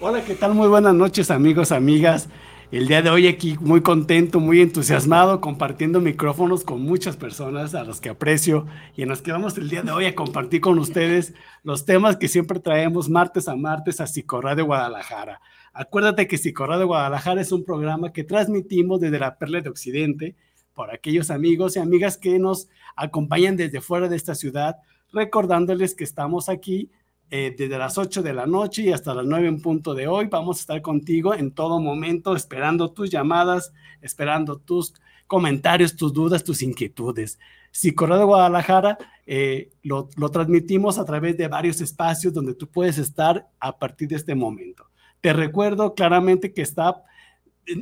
Hola, ¿qué tal? Muy buenas noches, amigos, amigas. El día de hoy aquí muy contento, muy entusiasmado, compartiendo micrófonos con muchas personas a las que aprecio y en las que vamos el día de hoy a compartir con ustedes los temas que siempre traemos martes a martes a de Guadalajara. Acuérdate que de Guadalajara es un programa que transmitimos desde la Perla de Occidente por aquellos amigos y amigas que nos acompañan desde fuera de esta ciudad, recordándoles que estamos aquí eh, desde las 8 de la noche y hasta las 9 en punto de hoy. Vamos a estar contigo en todo momento, esperando tus llamadas, esperando tus comentarios, tus dudas, tus inquietudes. Si Correo de Guadalajara eh, lo, lo transmitimos a través de varios espacios donde tú puedes estar a partir de este momento. Te recuerdo claramente que está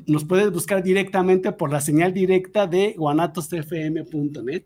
nos puedes buscar directamente por la señal directa de guanatosfm.net,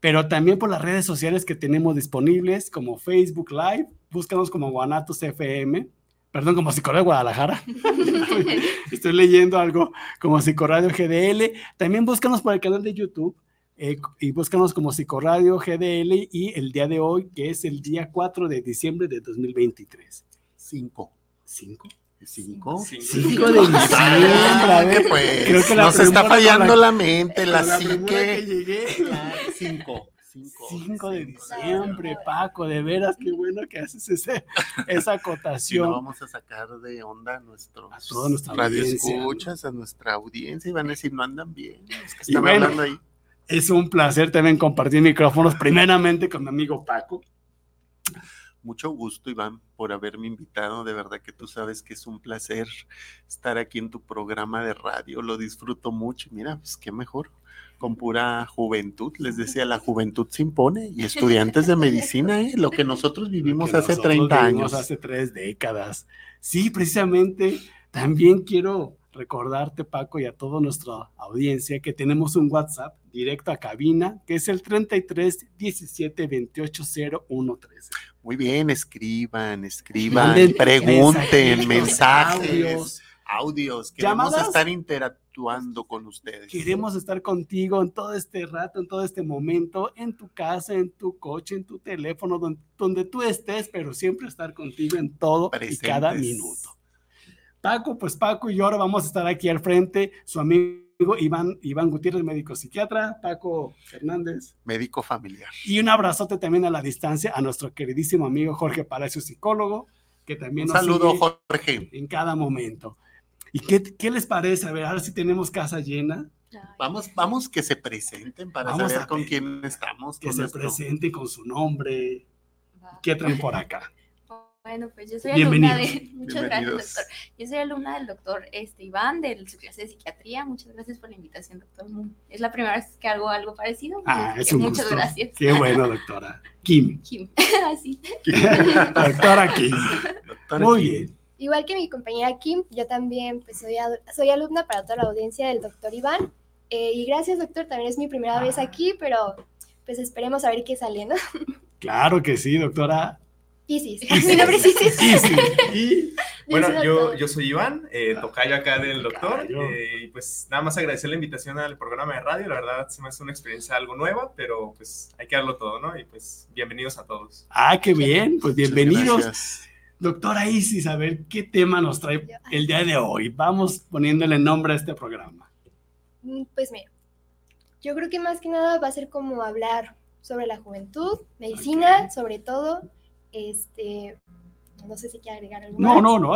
pero también por las redes sociales que tenemos disponibles como Facebook Live, búscanos como guanatosfm, perdón, como Psicoradio Guadalajara, estoy, leyendo algo como Psicoradio GDL, también búscanos por el canal de YouTube. Eh, y búscanos como Psicoradio GDL y el día de hoy, que es el día 4 de diciembre de 2023. 5. 5. 5 5 de diciembre. Pues, Creo que nos está fallando la, mente, la, psique. 5. 5 de diciembre, Paco, de veras, qué bueno que haces ese, esa acotación. Y vamos a sacar de onda a nuestros a toda nuestra radio escuchas, a nuestra audiencia, y van a decir, no andan bien. Es hablando ahí. Es un placer también compartir micrófonos, primeramente con mi amigo Paco, mucho gusto, Iván, por haberme invitado. De verdad que tú sabes que es un placer estar aquí en tu programa de radio. Lo disfruto mucho. mira, pues qué mejor. Con pura juventud, les decía, la juventud se impone y estudiantes de medicina, ¿eh? lo que nosotros vivimos hace 30 años. Hace tres décadas. Sí, precisamente, también quiero recordarte, Paco, y a toda nuestra audiencia que tenemos un WhatsApp directo a cabina, que es el 33 17 28 01 13. Muy bien, escriban, escriban, pregunten, mensajes, audios, queremos estar interactuando con ustedes. Queremos estar contigo en todo este rato, en todo este momento, en tu casa, en tu coche, en tu teléfono, donde, tú estés, pero siempre estar contigo en todo y cada minuto. Paco, pues Paco y yo ahora vamos a estar aquí al frente, su amigo Iván, Iván Gutiérrez, médico psiquiatra, Paco Fernández. Médico familiar. Y un abrazote también a la distancia a nuestro queridísimo amigo Jorge Palacio, psicólogo, que también un saludo, Jorge. En cada momento. ¿Y qué, qué les parece? A ver, ahora sí tenemos casa llena. Vamos, vamos que se presenten para saber con quién estamos. Que se presenten con su nombre. ¿Qué traen por acá? Bueno, pues yo soy alumna de. Muchas gracias, doctor. Yo soy alumna del doctor este, Iván de su clase de psiquiatría. Muchas gracias por la invitación, doctor. Es la primera vez que hago algo parecido. Ah, es un Muchas gracias. Qué bueno, doctora. Kim. Kim. Así. doctora Kim. Muy bien. Igual que mi compañera Kim, yo también pues, soy, soy alumna para toda la audiencia del doctor Iván. Eh, y gracias, doctor. También es mi primera vez ah. aquí, pero pues esperemos a ver qué sale, ¿no? Claro que sí, doctora. Isis. Mi nombre es Isis. Y, bueno, yo, yo soy Iván, eh, tocayo acá del doctor. Eh, y pues nada más agradecer la invitación al programa de radio. La verdad se me hace una experiencia algo nueva, pero pues hay que darlo todo, ¿no? Y pues bienvenidos a todos. Ah, qué bien. Pues bienvenidos. Doctora Isis, a ver qué tema nos trae el día de hoy. Vamos poniéndole nombre a este programa. Mm, pues mira, yo creo que más que nada va a ser como hablar sobre la juventud, medicina, sobre todo este, no sé si quiere agregar algo. No, no, no.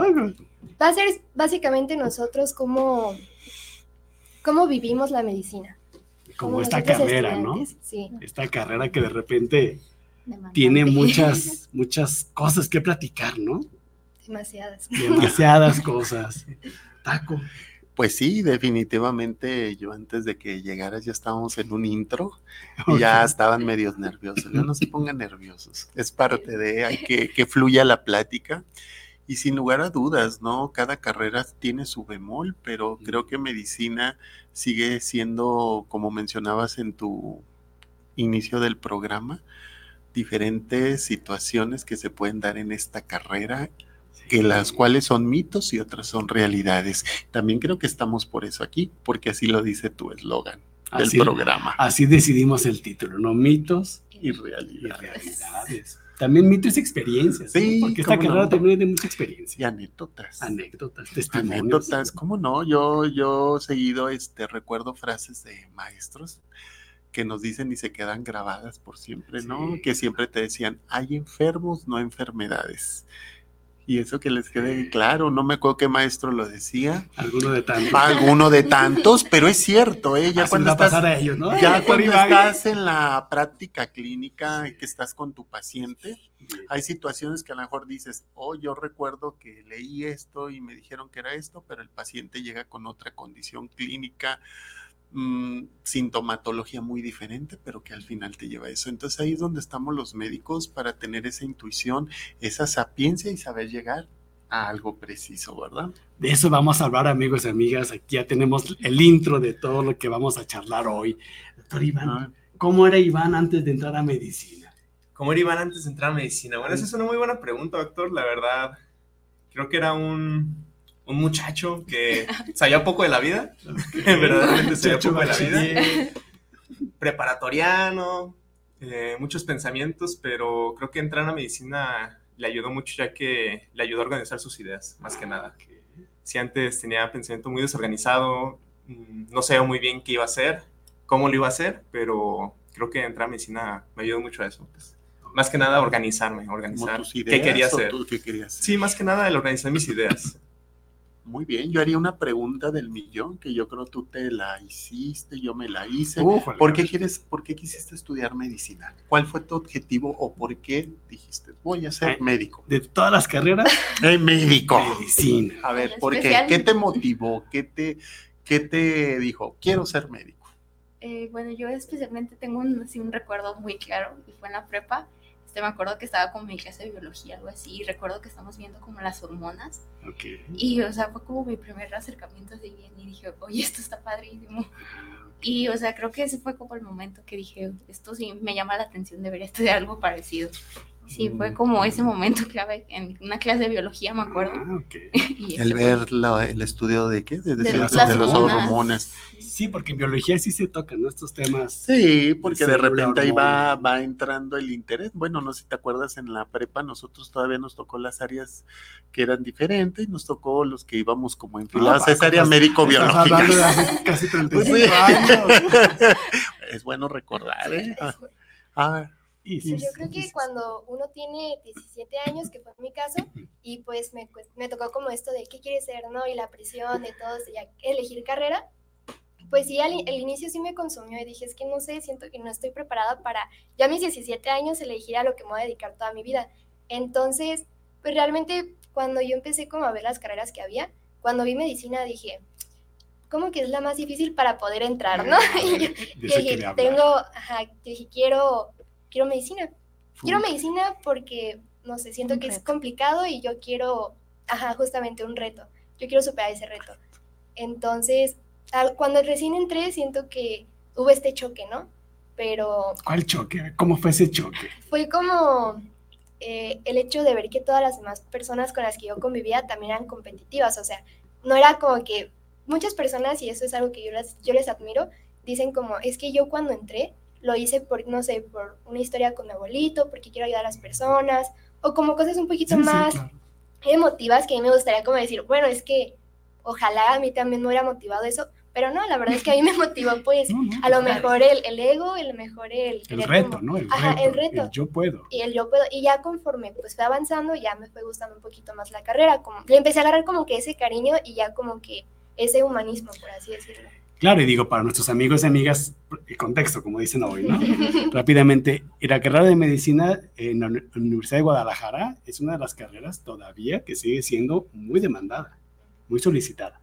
Va a ser básicamente nosotros cómo, cómo vivimos la medicina. Como esta carrera, ¿no? Sí. Esta carrera que de repente tiene muchas, muchas cosas que platicar, ¿no? Demasiadas. Demasiadas cosas. Taco. Pues sí, definitivamente yo antes de que llegaras ya estábamos en un intro y ya estaban medios nerviosos. No, no se pongan nerviosos, es parte de, hay que que fluya la plática. Y sin lugar a dudas, ¿no? Cada carrera tiene su bemol, pero creo que medicina sigue siendo, como mencionabas en tu inicio del programa, diferentes situaciones que se pueden dar en esta carrera que las cuales son mitos y otras son realidades. También creo que estamos por eso aquí, porque así lo dice tu eslogan del programa. Así decidimos el título, ¿no? Mitos y realidades. También mitos y experiencias. Sí, porque esta carrera también de mucha experiencia. Y anécdotas. Anécdotas, testimonios. Anécdotas, ¿cómo no? Yo, yo seguido este, recuerdo frases de maestros que nos dicen y se quedan grabadas por siempre, ¿no? Que siempre te decían, hay enfermos, no enfermedades. Y eso que les quede claro, no me acuerdo qué maestro lo decía. Alguno de tantos. Alguno de tantos, pero es cierto, ¿eh? Ya cuando, estás, a ellos, ¿no? ya cuando estás en la práctica clínica y que estás con tu paciente, hay situaciones que a lo mejor dices, oh, yo recuerdo que leí esto y me dijeron que era esto, pero el paciente llega con otra condición clínica Mm, sintomatología muy diferente, pero que al final te lleva a eso. Entonces ahí es donde estamos los médicos para tener esa intuición, esa sapiencia y saber llegar a algo preciso, ¿verdad? De eso vamos a hablar, amigos y amigas. Aquí ya tenemos el intro de todo lo que vamos a charlar hoy. Doctor Iván, ¿cómo era Iván antes de entrar a medicina? ¿Cómo era Iván antes de entrar a medicina? Bueno, esa es una muy buena pregunta, doctor. La verdad, creo que era un un muchacho que sabía poco de la vida, verdaderamente sabía poco de la vida, preparatoriano, eh, muchos pensamientos, pero creo que entrar a medicina le ayudó mucho ya que le ayudó a organizar sus ideas, más que nada. Si antes tenía pensamiento muy desorganizado, mm, no sabía muy bien qué iba a hacer, cómo lo iba a hacer, pero creo que entrar a medicina me ayudó mucho a eso. Pues. Más que nada organizarme, organizar qué quería hacer. qué querías hacer. Sí, más que nada el organizar mis ideas. Muy bien, yo haría una pregunta del millón que yo creo tú te la hiciste, yo me la hice. ¿Por qué quieres, por qué quisiste estudiar medicina? ¿Cuál fue tu objetivo o por qué dijiste voy a ser médico? De todas las carreras, eh, médico. Medicina. A ver, ¿por qué? ¿Qué te motivó? ¿Qué te, qué te dijo? Quiero ser médico. Eh, bueno, yo especialmente tengo un, un recuerdo muy claro y fue en la prepa este, me acuerdo que estaba con mi clase de biología, algo así, y recuerdo que estamos viendo como las hormonas. Y, o sea, fue como mi primer acercamiento así bien, y dije, oye, esto está padrísimo. Y, o sea, creo que ese fue como el momento que dije, esto sí me llama la atención, debería estudiar algo parecido. Sí, fue como ese momento clave en una clase de biología, me acuerdo. Ah, el ver el estudio de qué? De, de, las, hormonas. Sí, porque en biología sí se tocan estos temas. Sí, porque de repente ahí va, va entrando el interés. Bueno, no sé si te acuerdas, en la prepa nosotros todavía nos tocó las áreas que eran diferentes, nos tocó los que íbamos como enfilados ah, a esa área médico-biológica. Casi 35 pues años. es bueno recordar, ¿eh? Ah, yo creo que cuando uno tiene 17 años, que fue mi caso, y pues me, me tocó como esto de qué quieres ser, ¿no? Y la presión de todo, ya elegir carrera, pues sí, al, inicio sí me consumió y dije, es que no sé, siento que no estoy preparada para, ya a mis 17 años, elegir a lo que me voy a dedicar toda mi vida. Entonces, pues realmente cuando yo empecé como a ver las carreras que había, cuando vi medicina dije, ¿cómo que es la más difícil para poder entrar, no? y, dije, tengo, ajá, dije, quiero quiero medicina. Quiero medicina porque, no sé, siento que es complicado y yo quiero, ajá, justamente un reto. Yo quiero superar ese reto. Entonces, cuando recién entré, siento que hubo este choque, ¿no? Pero... ¿Cuál choque? ¿Cómo fue ese choque? Fue como eh, el hecho de ver que todas las demás personas con las que yo convivía también eran competitivas. O sea, no era como que muchas personas, y eso es algo que yo yo les admiro, dicen como, es que yo cuando entré lo hice por, no sé, por una historia con mi abuelito, porque quiero ayudar a las personas, o como cosas un poquito más emotivas que a mí me gustaría como decir, bueno, es que ojalá a mí también me hubiera motivado eso, pero no, la verdad es que a mí me motivó pues a lo mejor el, el ego, a lo mejor el... El reto, ¿no? El ajá, el reto. yo puedo. Y el yo puedo. Y ya conforme pues fue avanzando, ya me fue gustando un poquito más la carrera, como le empecé a agarrar como que ese cariño y ya como que ese humanismo, por así decirlo. Claro, y digo, para nuestros amigos y amigas, el contexto, como dicen hoy, ¿no? Rápidamente, la carrera de medicina en la Universidad de Guadalajara es una de las carreras todavía que sigue siendo muy demandada, muy solicitada.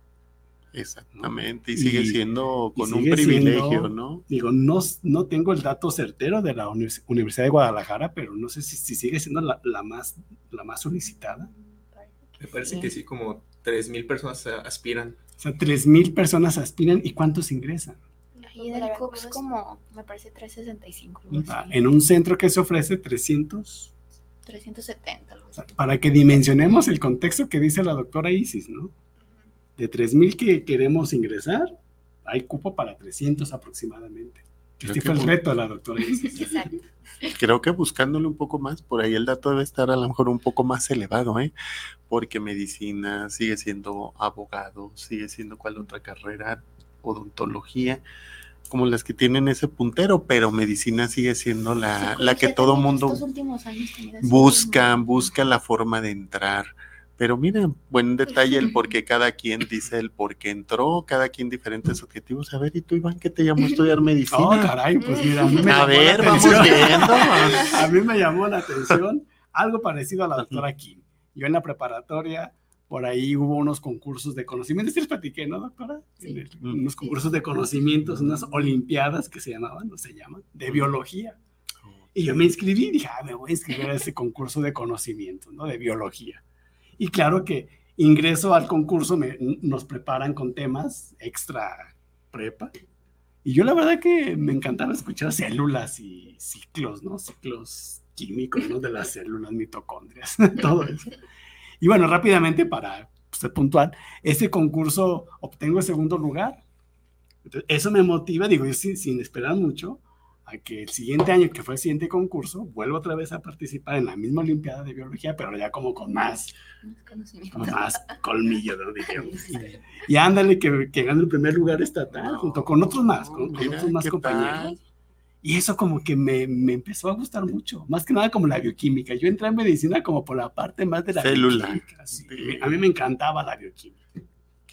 Exactamente, y sigue siendo con un privilegio, ¿no? Digo, no, no tengo el dato certero de la Universidad de Guadalajara, pero no sé si, sigue siendo la, más, la más solicitada. Me parece que sí, como 3.000 personas aspiran. O sea, 3.000 personas aspiran, ¿y cuántos ingresan? Y del COPS como, me parece, 365. Ah, en un centro que se ofrece 300. 370. para que dimensionemos el contexto que dice la doctora Isis, ¿no? de 3.000 que queremos ingresar, hay cupo para 300 aproximadamente. Este fue el reto de la doctora. Exacto. Creo que buscándole un poco más, por ahí el dato debe estar a lo mejor un poco más elevado, ¿eh? Porque medicina sigue siendo abogado, sigue siendo cual otra carrera, odontología, como las que tienen ese puntero, pero medicina sigue siendo la, la que todo mundo busca, busca la forma de entrar. Pero miren, buen detalle el por qué cada quien dice el por qué entró, cada quien diferentes objetivos. A ver, ¿y tú, Iván, qué te llamó a estudiar medicina? Oh, caray, pues mira. A, ver, vamos viendo. a mí me llamó la atención algo parecido a la doctora Kim. Yo en la preparatoria, por ahí hubo unos concursos de conocimientos, ¿sí les platiqué, no, doctora? Sí. unos concursos de conocimientos, unas olimpiadas que se llamaban, no se llaman, de biología. Y yo me inscribí y dije, ah, me voy a inscribir a ese concurso de conocimientos, ¿no? De biología. Y claro que ingreso al concurso, nos preparan con temas extra prepa. Y yo la verdad que me encantaba escuchar células y ciclos, ¿no? Ciclos químicos, ¿no? De las células, mitocondrias, todo eso. Y bueno, rápidamente para ser puntual, ese concurso obtengo el segundo lugar. eso me motiva, digo, yo sin esperar mucho, a que el siguiente año, que fue el siguiente concurso, vuelvo otra vez a participar en la misma Olimpiada de Biología, pero ya como con más, con más colmillo, ¿no? Digamos. Y, ándale, que, que gane el primer lugar estatal, junto con otros más, con, otros más compañeros. Y eso como que me, me, empezó a gustar mucho, más que nada como la bioquímica. Yo entré en medicina como por la parte más de la Célula. bioquímica. A mí me encantaba la bioquímica.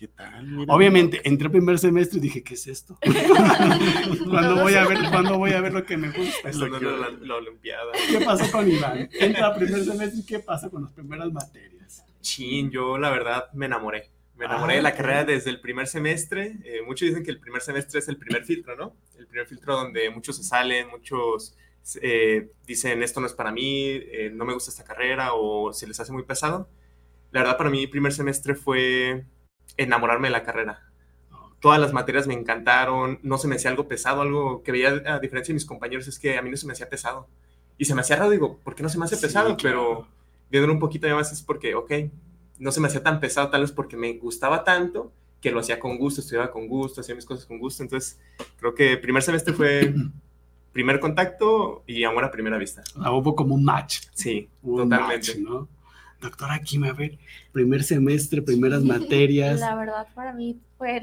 ¿Qué tal? Obviamente, entré primer semestre y dije, ¿qué es esto? ¿Cuándo voy a ver, ¿cuándo voy a ver lo que me gusta? la, Olimpiada. ¿Qué pasó con Iván? Entra primer semestre y ¿qué pasa con las primeras materias? Chin, yo la verdad me enamoré. Me enamoré de la ah, carrera desde el primer semestre. Eh, muchos dicen que el primer semestre es el primer filtro, ¿no? El primer filtro donde muchos se salen, muchos eh, dicen esto no es para mí, eh, no me gusta esta carrera o se les hace muy pesado. La verdad para mí primer semestre fue enamorarme de la carrera. Todas las materias me encantaron, no se me hacía algo pesado, algo que veía a diferencia de mis compañeros es que a mí no se me hacía pesado. Y se me hacía raro, digo, ¿por qué no se me hace pesado? Pero viendo un poquito más es porque, ok, no se me hacía tan pesado tal vez porque me gustaba tanto que lo hacía con gusto, estudiaba con gusto, hacía mis cosas con gusto. Entonces, creo que primer semestre fue primer contacto y amor a primera vista. Ah, hubo como un match. Sí, totalmente. ¿no? Doctora Kim, a ver, primer semestre, primeras materias. La verdad, para mí fue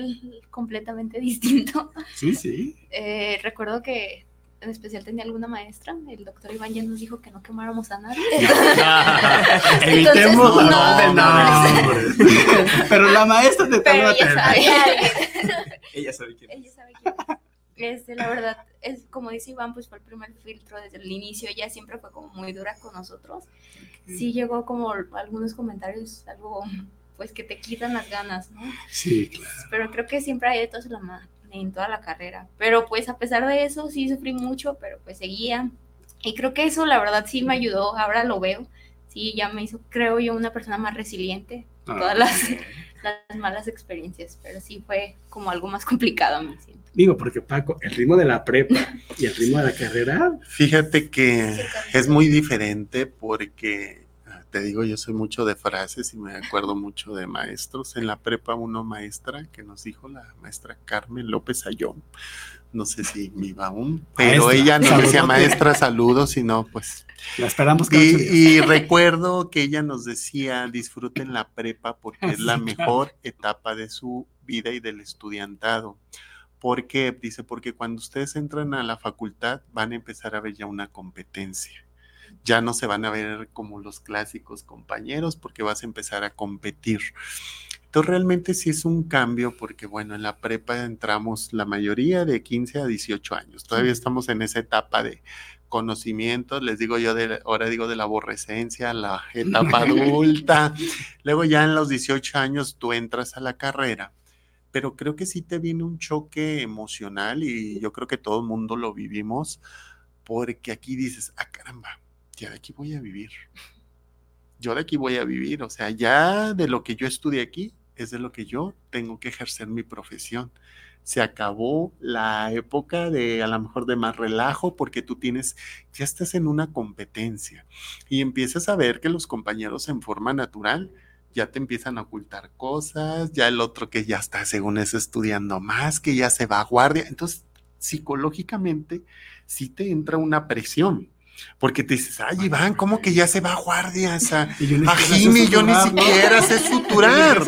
completamente distinto. Sí, sí. Eh, recuerdo que en especial tenía alguna maestra, el doctor Iván ya nos dijo que no quemáramos a nadie. Evitemos no, no, Pero la maestra te Pero ella sabe, ella sabe quién. Ella sabe quién. Este, la verdad, es como dice Iván, pues fue el primer filtro desde el inicio, ella siempre fue como muy dura con nosotros. Sí llegó como algunos comentarios, algo pues que te quitan las ganas, ¿no? Sí, claro. Pero creo que siempre hay de todos en toda la carrera. Pero pues a pesar de eso sí sufrí mucho, pero pues seguía. Y creo que eso la verdad sí me ayudó, ahora lo veo. Sí, ya me hizo, creo yo, una persona más resiliente. Ah, todas las, las malas experiencias, pero sí fue como algo más complicado, me siento. Digo, porque Paco, el ritmo de la prepa y el ritmo de la carrera. Fíjate que es muy diferente porque, ah, te digo, yo soy mucho de frases y me acuerdo mucho de maestros. En la prepa, uno maestra que nos dijo la maestra Carmen López Ayón, no sé si me iba aún, pero ella no decía maestra saludos, sino pues. La esperamos. Que y, y recuerdo que ella nos decía, disfruten la prepa porque es la mejor etapa de su vida y del estudiantado. ¿Por qué? Dice, porque cuando ustedes entran a la facultad van a empezar a ver ya una competencia. Ya no se van a ver como los clásicos compañeros porque vas a empezar a competir. Entonces realmente sí es un cambio porque bueno, en la prepa entramos la mayoría de 15 a 18 años. Todavía estamos en esa etapa de conocimientos, les digo yo, de, ahora digo de la aborrecencia, la etapa adulta. Luego ya en los 18 años tú entras a la carrera pero creo que sí te viene un choque emocional y yo creo que todo el mundo lo vivimos porque aquí dices, ah, caramba, ya de aquí voy a vivir. Yo de aquí voy a vivir, o sea, ya de lo que yo estudié aquí es de lo que yo tengo que ejercer mi profesión. Se acabó la época de a lo mejor de más relajo porque tú tienes, ya estás en una competencia y empiezas a ver que los compañeros en forma natural ya te empiezan a ocultar cosas, ya el otro que ya está según eso estudiando más, que ya se va a guardia. Entonces, psicológicamente sí te entra una presión. Porque te dices, ay, Iván, ¿cómo que ya se va a guardias? A, Jimmy, yo ni siquiera sé suturar.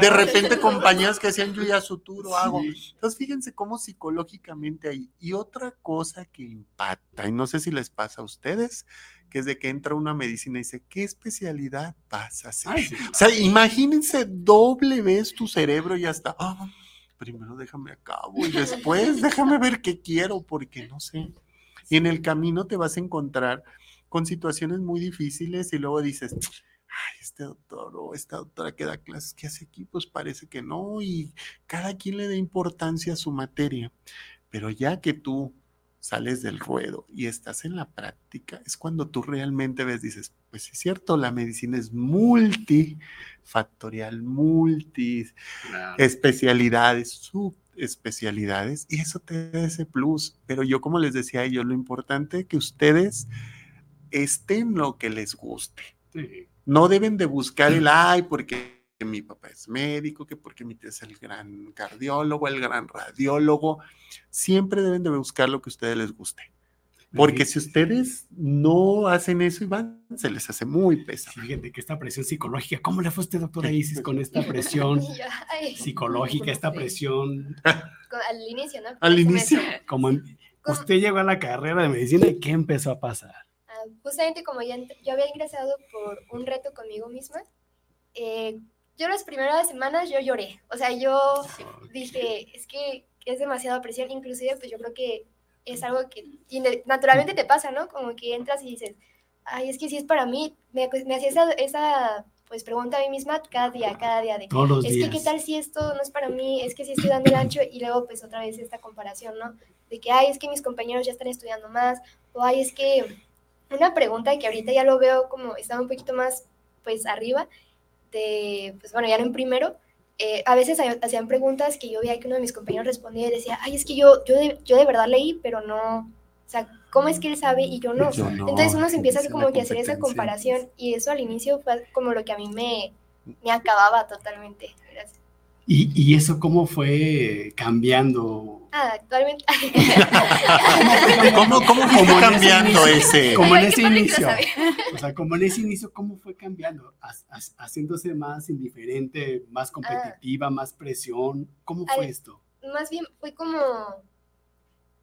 De repente compañías que hacían yo ya suturo, hago. Entonces, fíjense cómo psicológicamente hay. Y otra cosa que impacta, y no sé si les pasa a ustedes, que es de que entra una medicina y dice, ¿qué especialidad vas a hacer? O sea, imagínense, doble vez tu cerebro y ya está. Ah, primero déjame a cabo y después déjame ver qué quiero porque no sé. Y en el camino te vas a encontrar con situaciones muy difíciles y luego dices, ay, este doctor o esta doctora que da clases, ¿qué hace aquí? Pues parece que no y cada quien le da importancia a su materia. Pero ya que tú sales del ruedo y estás en la práctica, es cuando tú realmente ves, dices, pues es cierto, la medicina es multifactorial, multi especialidades, subespecialidades, y eso te da ese plus. Pero yo, como les decía a ellos, lo importante es que ustedes estén lo que les guste. No deben de buscar el ay, porque que mi papá es médico, que porque mi tía es el gran cardiólogo, el gran radiólogo. Siempre deben de buscar lo que a ustedes les guste. Porque si ustedes no hacen eso, Iván, se les hace muy pesado. fíjate que esta presión psicológica, ¿cómo le fue a usted, doctora Isis, con esta presión psicológica, esta presión? Al inicio, ¿no? Al inicio. Como usted llegó a la carrera de medicina y ¿qué empezó a pasar? Ah, justamente como ya yo había ingresado por un reto conmigo misma, eh, yo las primeras semanas yo lloré, o sea, yo dije, es que es demasiada presión, inclusive pues yo creo que es algo que naturalmente te pasa, ¿no? Como que entras y dices, ay, es que si es para mí, me, pues, me hacía esa, esa, pues pregunta a mí misma cada día, cada día de, es que qué tal si esto no es para mí, es que si estoy dando el ancho y luego pues otra vez esta comparación, ¿no? De que, ay, es que mis compañeros ya están estudiando más, o ay, es que una pregunta que ahorita ya lo veo como estaba un poquito más pues arriba, de, pues bueno, ya en primero, eh, a veces hacían preguntas que yo veía que uno de mis compañeros respondía y decía, ay, es que yo, yo, de, yo de verdad leí, pero no, o sea, ¿cómo es que él sabe y yo no? Entonces uno se empieza como que a hacer esa comparación y eso al inicio fue como lo que a mí me, me acababa totalmente. ¿Y, ¿Y, eso cómo fue cambiando? Ah, actualmente. ¿Cómo, cómo fue cambiando ese? Como en ese inicio. O sea, como en ese inicio, ¿cómo fue cambiando? Haciéndose más indiferente, más competitiva, más presión. ¿Cómo fue esto? Más bien fue como.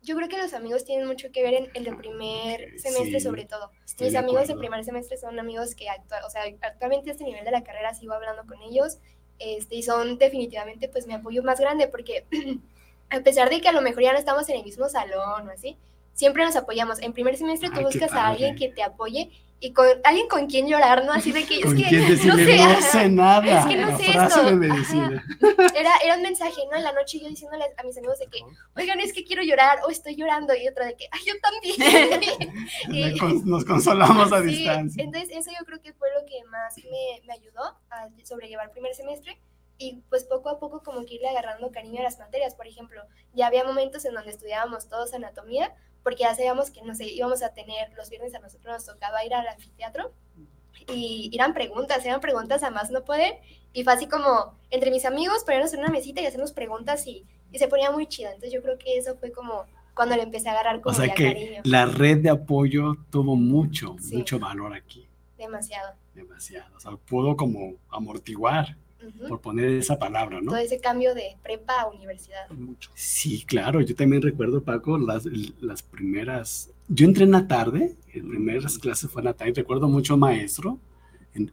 Yo creo que los amigos tienen mucho que ver en, el primer semestre, sobre todo. Mis amigos de primer semestre son amigos que actual, o sea, actualmente a este nivel de la carrera sigo hablando con ellos este, y son definitivamente pues mi apoyo más grande porque a pesar de que a lo mejor ya no estamos en el mismo salón o así, siempre nos apoyamos. En primer semestre tú buscas a alguien que te apoye y con alguien con quien llorar, ¿no? Así de que es que no sé, no sé nada. Es que no sé esto. Era, era un mensaje, ¿no? En la noche yo diciéndole a mis amigos de que, oigan, es que quiero llorar o estoy llorando y otra de que, ay, yo también. Nos consolamos a distancia. Entonces eso yo creo que fue lo que más me, me ayudó a sobrellevar el primer semestre y pues poco a poco como que irle agarrando cariño a las materias. Por ejemplo, ya había momentos en donde estudiábamos todos anatomía, porque ya sabíamos que no sé, íbamos a tener, los viernes a nosotros nos tocaba ir al anfiteatro y eran preguntas, eran preguntas a más no poder y fue así como entre mis amigos ponernos en una mesita y hacernos preguntas y, y se ponía muy chido. Entonces yo creo que eso fue como cuando le empecé a agarrar como o sea que La red de apoyo tuvo mucho, mucho valor aquí. Demasiado. Demasiado. O sea, pudo como amortiguar por poner esa palabra, ¿no? Todo ese cambio de prepa a universidad. Sí, claro, yo también recuerdo, Paco, las, las primeras, yo entré en la tarde, en primeras clases fue en la tarde, recuerdo mucho maestro,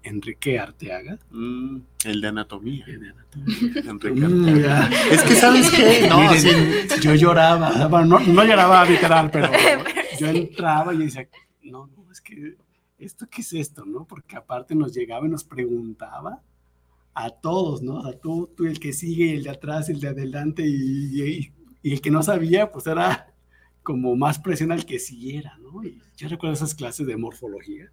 Enrique Arteaga. Mm, el de anatomía. El de anatomía. Enrique mm, es que, ¿sabes qué? No, yo lloraba, bueno, no, no, lloraba literal, pero yo entraba y decía, no, no, es que, ¿esto qué es esto, no? Porque aparte nos llegaba y nos preguntaba a todos, ¿no? O sea, tú, tú el que sigue, el de atrás, el de adelante y, y el que no sabía, pues era como más presión al que siguiera, ¿no? Y yo recuerdo esas clases de morfología,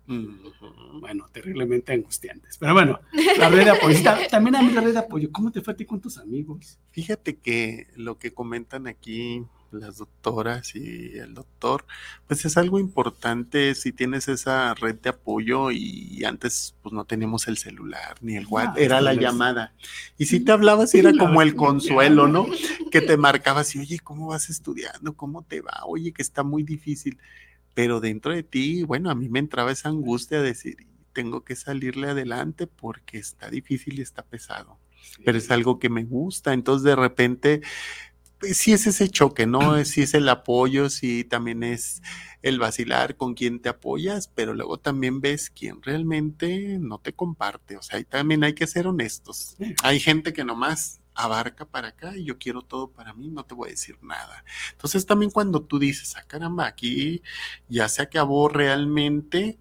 bueno, terriblemente angustiantes. Pero bueno, la red de apoyo, también a mí la red de apoyo, ¿cómo te fue a ti con tus amigos? Fíjate que lo que comentan aquí las doctoras y el doctor, pues es algo importante si tienes esa red de apoyo y antes pues no teníamos el celular ni el WhatsApp, era la llamada. Y si te hablabas era como el consuelo, ¿no? Que te marcabas y, oye, ¿cómo vas estudiando? ¿Cómo te va? Oye, que está muy difícil. Pero dentro de ti, bueno, a mí me entraba esa angustia de decir, tengo que salirle adelante porque está difícil y está pesado. Pero es algo que me gusta. Entonces de repente sí es ese choque, ¿no? Sí es el apoyo, sí también es el vacilar con quien te apoyas, pero luego también ves quién realmente no te comparte. O sea, ahí también hay que ser honestos. Hay gente que nomás abarca para acá y yo quiero todo para mí, no te voy a decir nada. Entonces también cuando tú dices, ah, caramba, aquí ya se acabó realmente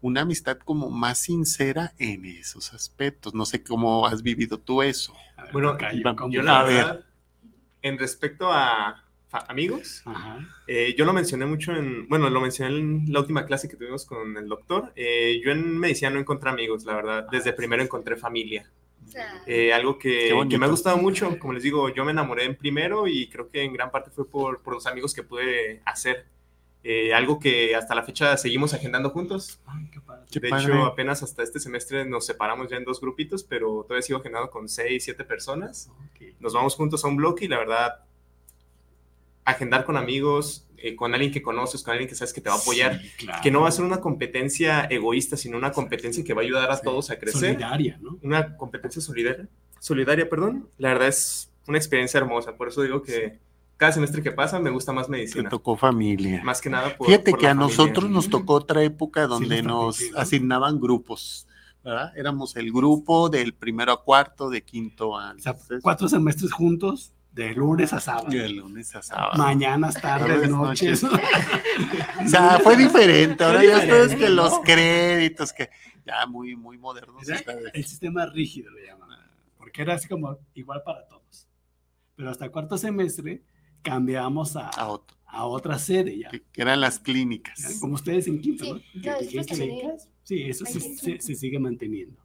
una amistad como más sincera en esos aspectos. No sé cómo has vivido tú eso. Bueno, yo la verdad en respecto a amigos, eh, yo lo mencioné mucho en, bueno, lo mencioné en la última clase que tuvimos con el doctor. Eh, yo en medicina no encontré amigos, la verdad. Desde primero encontré familia. Eh, algo que, que, me ha gustado mucho, como les digo, yo me enamoré en primero y creo que en gran parte fue por, por los amigos que pude hacer. Algo que hasta la fecha seguimos agendando juntos. de hecho, apenas hasta este semestre nos separamos ya en dos grupitos, pero todavía sigo agendando con seis, siete personas nos vamos juntos a un bloque y la verdad, agendar con amigos, eh, con alguien que conoces, con alguien que sabes que te va a apoyar, que no va a ser una competencia egoísta, sino una competencia que va a ayudar a todos a crecer. Solidaria, ¿no? Una competencia solidaria, solidaria, perdón. La verdad es una experiencia hermosa, por eso digo que cada semestre que pasa me gusta más medicina. Te tocó familia. Más que nada por Fíjate que a nosotros nos tocó otra época donde nos asignaban grupos Éramos el grupo del primero a cuarto, de quinto a... cuatro semestres juntos, de lunes a sábado. De lunes a sábado. Mañanas, tardes, noches. o sea, fue diferente. Ahora ya ustedes que los créditos, que ya muy, muy modernos. el sistema rígido le llaman, porque era así como igual para todos. Pero hasta cuarto semestre cambiamos a, a, a otra sede ya. Que, eran las clínicas. Como ustedes en quinto, ¿no? Sí, eso se, sigue manteniendo.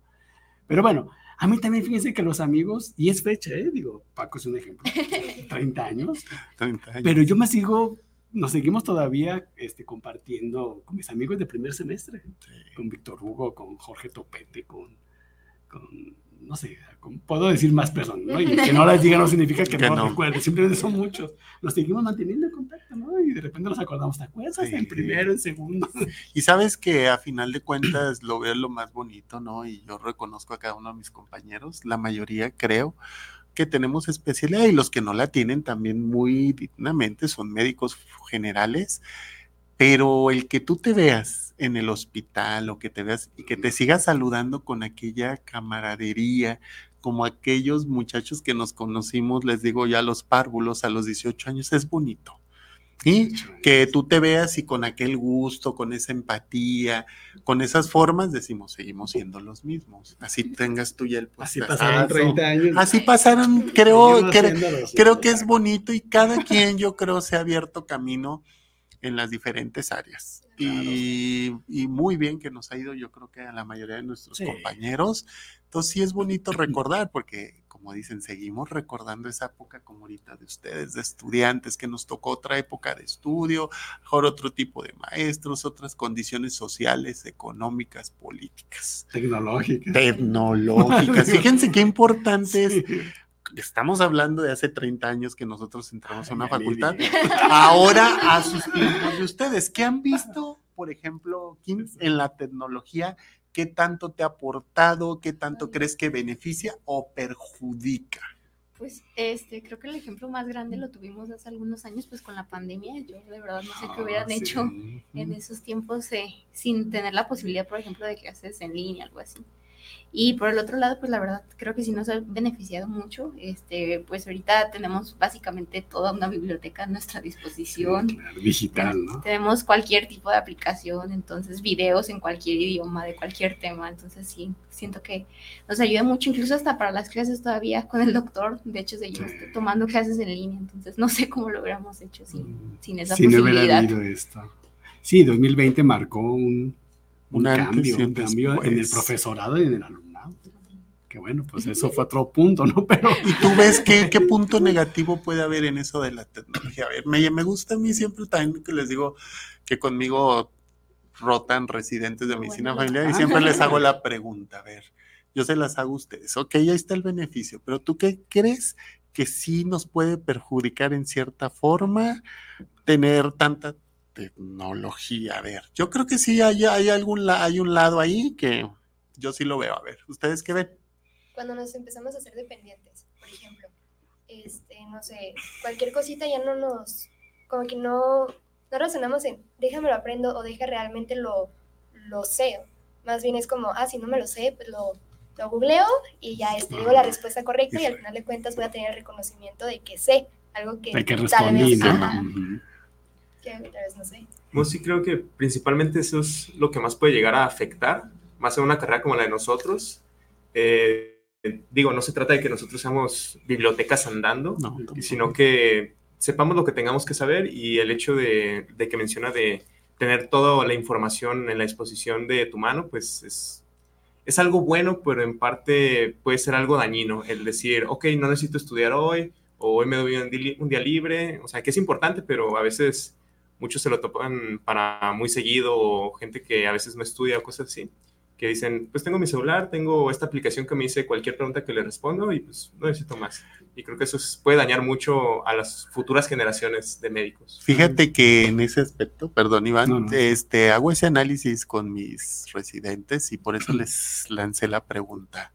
Pero bueno, a mí también fíjense que los amigos, y es fecha, ¿eh? digo, Paco es un ejemplo, 30 años, 30 años. pero yo me sigo, nos seguimos todavía este, compartiendo con mis amigos de primer semestre, con Víctor Hugo, con Jorge Topete, con, con no sé, puedo decir más personas, ¿no? Y que no las diga no significa que, no, no recuerde, simplemente son muchos. Nos seguimos manteniendo en contacto, ¿no? Y de repente nos acordamos, ¿te acuerdas? En primero, en segundo. Y sabes que a final de cuentas lo veo lo más bonito, ¿no? Y yo reconozco a cada uno de mis compañeros, la mayoría creo que tenemos especialidad y los que no la tienen también muy dignamente son médicos generales pero el que tú te veas en el hospital o que te veas y que te sigas saludando con aquella camaradería, como aquellos muchachos que nos conocimos, les digo ya los párvulos a los 18 años, es bonito. Y que tú te veas y con aquel gusto, con esa empatía, con esas formas, decimos, seguimos siendo los mismos. Así tengas tú ya el Así pasaron 30 años. Así pasaron, creo, creo, creo que es bonito y cada quien yo creo se ha abierto camino en las diferentes áreas. Y, muy bien que nos ha ido, yo creo que a la mayoría de nuestros compañeros. Entonces sí es bonito recordar, porque como dicen, seguimos recordando esa época como ahorita de ustedes, de estudiantes, que nos tocó otra época de estudio, mejor otro tipo de maestros, otras condiciones sociales, económicas, políticas. Tecnológicas. Tecnológicas. Fíjense qué importante es estamos hablando de hace 30 años que nosotros entramos a una facultad, ahora a sus tiempos de ustedes. ¿Qué han visto, por ejemplo, Kim, en la tecnología? ¿Qué tanto te ha aportado? ¿Qué tanto crees que beneficia o perjudica? Pues este, creo que el ejemplo más grande lo tuvimos hace algunos años, pues con la pandemia. Yo de verdad no sé qué hubieran ah, hecho en esos tiempos eh, sin tener la posibilidad, por ejemplo, de clases en línea, algo así. Y por el otro lado, pues la verdad creo que sí nos ha beneficiado mucho. Este, pues ahorita tenemos básicamente toda una biblioteca a nuestra disposición. digital, ¿no? Tenemos cualquier tipo de aplicación, entonces videos en cualquier idioma, de cualquier tema. Entonces sí, siento que nos ayuda mucho, incluso hasta para las clases todavía con el doctor. De hecho, seguimos tomando clases en línea, entonces no sé cómo lo hubiéramos hecho sin, mm, sin esa si posibilidad. No esto. Sí, 2020 marcó un, un, cambio, un cambio en el profesorado y en el alumnado. Que bueno, pues eso fue otro punto, ¿no? Pero... ¿Y tú ves qué, qué punto negativo puede haber en eso de la tecnología? A ver, me, me gusta a mí siempre también que les digo que conmigo rotan residentes de medicina familiar y siempre les hago la pregunta, a ver, yo se las hago a ustedes, ok, ahí está el beneficio, pero ¿tú qué crees que sí nos puede perjudicar en cierta forma tener tanta tecnología. A ver, yo creo que sí hay, hay, algún, hay un lado ahí que yo sí lo veo. A ver, ¿ustedes qué ven? Cuando nos empezamos a ser dependientes, por ejemplo, este, no sé, cualquier cosita ya no nos, como que no, no razonamos en déjame lo aprendo o deja realmente lo, lo sé. Más bien es como, ah, si no me lo sé, pues lo, lo googleo y ya este, digo la respuesta correcta y al final de cuentas voy a tener el reconocimiento de que sé algo que, que respondí, ¿no? No sé. sí creo que principalmente eso es lo que más puede llegar a afectar, más en una carrera como la de nosotros. Eh, digo, no se trata de que nosotros seamos bibliotecas andando, sino que sepamos lo que tengamos que saber y el hecho de, de, que menciona de tener toda la información en la disposición de tu mano, pues es, es algo bueno, pero en parte puede ser algo dañino el decir, ok, no necesito estudiar hoy, o hoy me doy un día, un día libre, o sea, que es importante, pero a veces muchos se lo topan para muy seguido o gente que a veces no estudia o cosas así, que dicen, pues tengo mi celular, tengo esta aplicación que me dice cualquier pregunta que le respondo y pues no necesito más. Y creo que eso puede dañar mucho a las futuras generaciones de médicos. Fíjate que en ese aspecto, perdón Iván, este hago ese análisis con mis residentes y por eso les lancé la pregunta.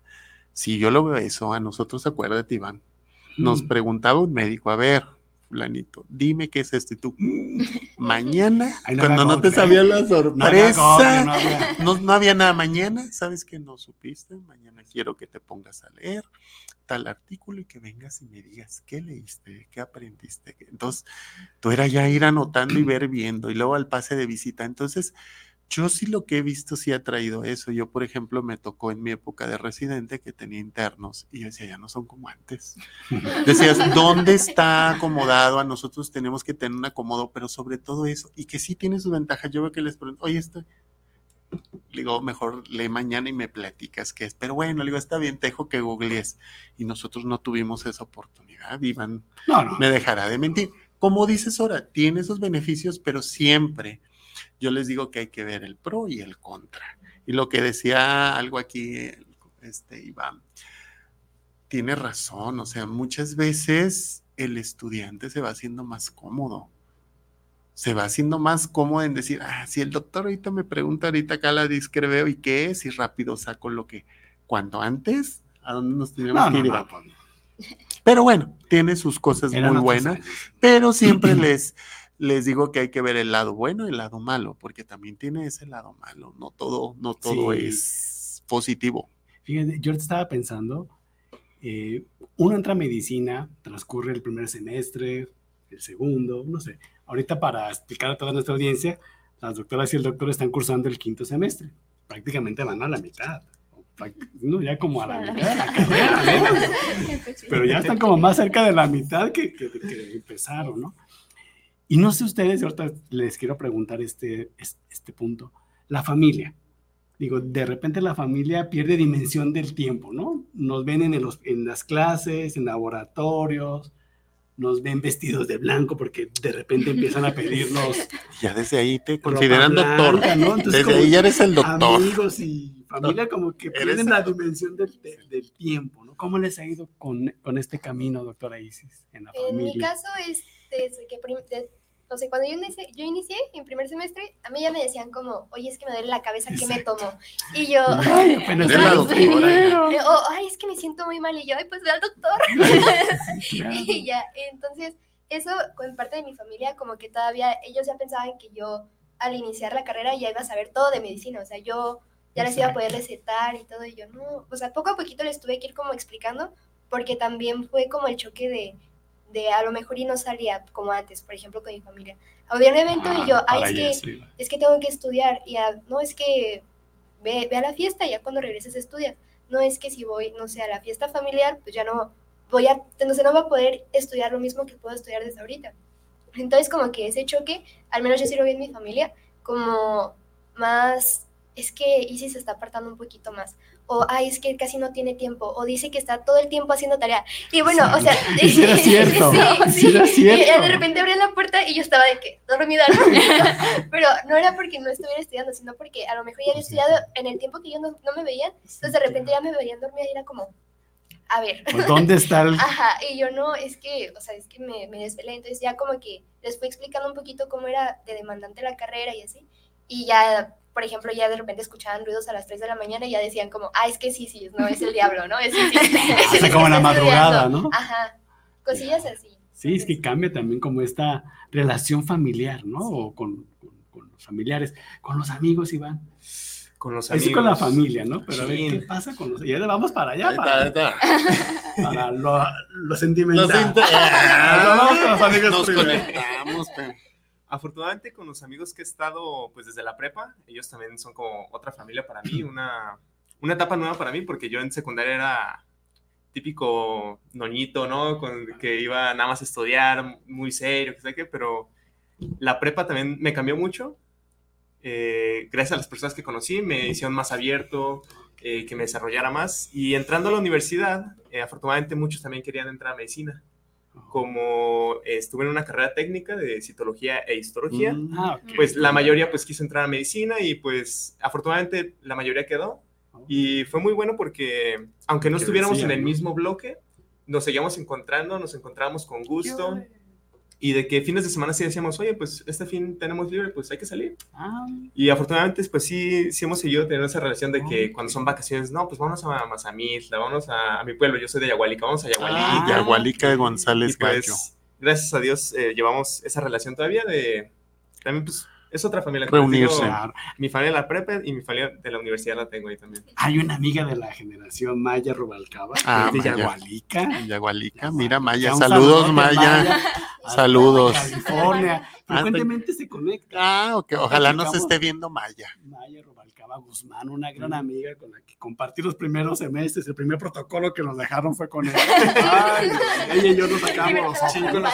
Si yo lo veo eso, a nosotros acuérdate Iván, nos preguntaba un médico, a ver, fulanito, dime qué es esto. Y tú, mañana, cuando no te sabía la sorpresa, no, había. Nada. Mañana, sabes que no supiste, mañana quiero que te pongas a leer tal artículo y que vengas y me digas qué leíste, qué aprendiste. Entonces, tú era ya ir anotando y ver viendo y luego al pase de visita. Entonces, yo sí lo que he visto sí ha traído eso. Yo, por ejemplo, me tocó en mi época de residente que tenía internos y yo decía, ya no son como antes. Decías, ¿dónde está acomodado? A nosotros tenemos que tener un acomodo, pero sobre todo eso, y que sí tiene su ventaja. Yo veo que les pregunto, oye, esto, le digo, mejor lee mañana y me platicas qué es. Pero bueno, le digo, está bien, te dejo que googlees. Y nosotros no tuvimos esa oportunidad, Iván. No, no. Me dejará de mentir. Como dices ahora, tiene esos beneficios, pero siempre yo les digo que hay que ver el pro y el contra. Y lo que decía algo aquí, este Iván, tiene razón, o sea, muchas veces el estudiante se va haciendo más cómodo. Se va haciendo más cómodo en decir, ah, si el doctor ahorita me pregunta ahorita acá la discreveo y qué es, y rápido saco lo que, cuando antes, ¿a dónde nos teníamos que ir? Pues pero bueno, tiene sus cosas muy buenas, pero siempre les, les digo que hay que ver el lado bueno y el lado malo, porque también tiene ese lado malo, no todo, no todo es positivo. Fíjense, yo estaba pensando, eh, uno entra a medicina, transcurre el primer semestre, el segundo, no sé. Ahorita para explicar a toda nuestra audiencia, las doctoras y el doctor están cursando el quinto semestre, prácticamente van a la mitad. No, ya como a la mitad de la carrera, pero ya están como más cerca de la mitad que, que, que empezaron, ¿no? Y no sé ustedes, ahorita les quiero preguntar este, este punto. La familia. Digo, de repente la familia pierde dimensión del tiempo, ¿no? Nos ven en, en las clases, en laboratorios, nos ven vestidos de blanco porque de repente empiezan a pedirnos. Ya desde ahí te consideran doctor. ¿no? desde ahí ya eres el doctor. Amigos y familia como que pierden la dimensión del, del, tiempo, ¿no? ¿Cómo les ha ido con, con este camino, doctora Isis, en la en mi caso es que no sé, cuando yo inicié, yo inicié en primer semestre, a mí ya me decían como, oye, es que me duele la cabeza, ¿qué me tomo? Y yo, ay, ay, es que me siento muy mal, y yo, ay, pues ve al doctor. y ya, entonces, eso con parte de mi familia, como que todavía ellos ya pensaban que yo al iniciar la carrera ya iba a saber todo de medicina, o sea, yo ya les iba a poder recetar y todo, y yo no, o sea, poco a poquito les tuve que ir como explicando, porque también fue como el choque de, de a lo mejor y no salía como antes, por ejemplo, con mi familia. Había un evento y yo, ah, ay, es que, es que tengo que estudiar, y no, es que ve, ve a la fiesta y ya cuando regreses estudias. No es que si voy, no sé, a la fiesta familiar, pues ya no voy a, entonces no voy a poder estudiar lo mismo que puedo estudiar desde ahorita. Entonces como que ese choque, al menos yo sí lo vi en mi familia, como más, es que Isis se está apartando un poquito más, o ay, es que casi no tiene tiempo, o dice que está todo el tiempo haciendo tarea. Y bueno, o sea, sí, era cierto, sí, era cierto. Y de repente abrí la puerta y yo estaba de que dormida, pero no era porque no estuviera estudiando, sino porque a lo mejor ya había estudiado en el tiempo que yo no, no me veían, entonces de repente ya me veían dormida y era como, a ver. Pues, ¿Dónde está el...? Ajá, y yo no, es que, o sea, es que me, me desvelé, entonces ya como que les fui explicando un poquito cómo era de demandante la carrera y así, y ya, por ejemplo, ya de repente escuchaban ruidos a las 3 de la mañana y ya decían como, ah, es que sí, sí, no, es el diablo, ¿no? Es, sí, sí, es, como la madrugada, ¿no? Ajá, cosillas así. Sí, es que cambia también como esta relación familiar, ¿no? O con, con, con los familiares, con los amigos, Iván con los amigos. Es con la familia, ¿no? Pero a ver, ¿qué pasa con los... Ya vamos para allá, para, para lo, lo sentimental. vamos con los amigos Nos conectamos, Afortunadamente con los amigos que he estado pues desde la prepa, ellos también son como otra familia para mí, una, una etapa nueva para mí, porque yo en secundaria era típico noñito, ¿no? Con, que iba nada más a estudiar, muy serio, que sé qué, pero la prepa también me cambió mucho eh, gracias a las personas que conocí, me hicieron más abierto, eh, que me desarrollara más. Y entrando a la universidad, eh, afortunadamente muchos también querían entrar a medicina. Como estuve en una carrera técnica de citología e histología, mm. ah, pues la mayoría pues quiso entrar a medicina y pues afortunadamente la mayoría quedó. Oh. Y fue muy bueno porque aunque no estuviéramos en el mismo bloque, nos seguíamos encontrando, nos encontramos con gusto y de que fines de semana sí decíamos, oye, pues este fin tenemos libre, pues hay que salir. Ah. Y afortunadamente, pues sí, sí hemos seguido teniendo esa relación de que cuando son vacaciones, no, pues vamos a Mazamitla, vamos a, a mi pueblo, yo soy de Yagualica, vamos a Yagualica. Ah, Yagualica de González pues, Gracias a Dios eh, llevamos esa relación todavía de, también pues es otra familia. Reunirse. mi familia de la prepa y mi familia de la universidad la tengo ahí también. Hay una amiga de la generación Maya Rubalcaba, ah, de Yagualica. Yagualica, mira Maya, saludos Maya. Saludos. California. Ah, Frecuentemente se conecta. Ah, ok. Ojalá nos esté viendo Maya. Maya Rubalcaba Guzmán, una gran amiga con la que compartí los primeros semestres. El primer protocolo que nos dejaron fue con ella. Ay, ella y yo nos sacamos los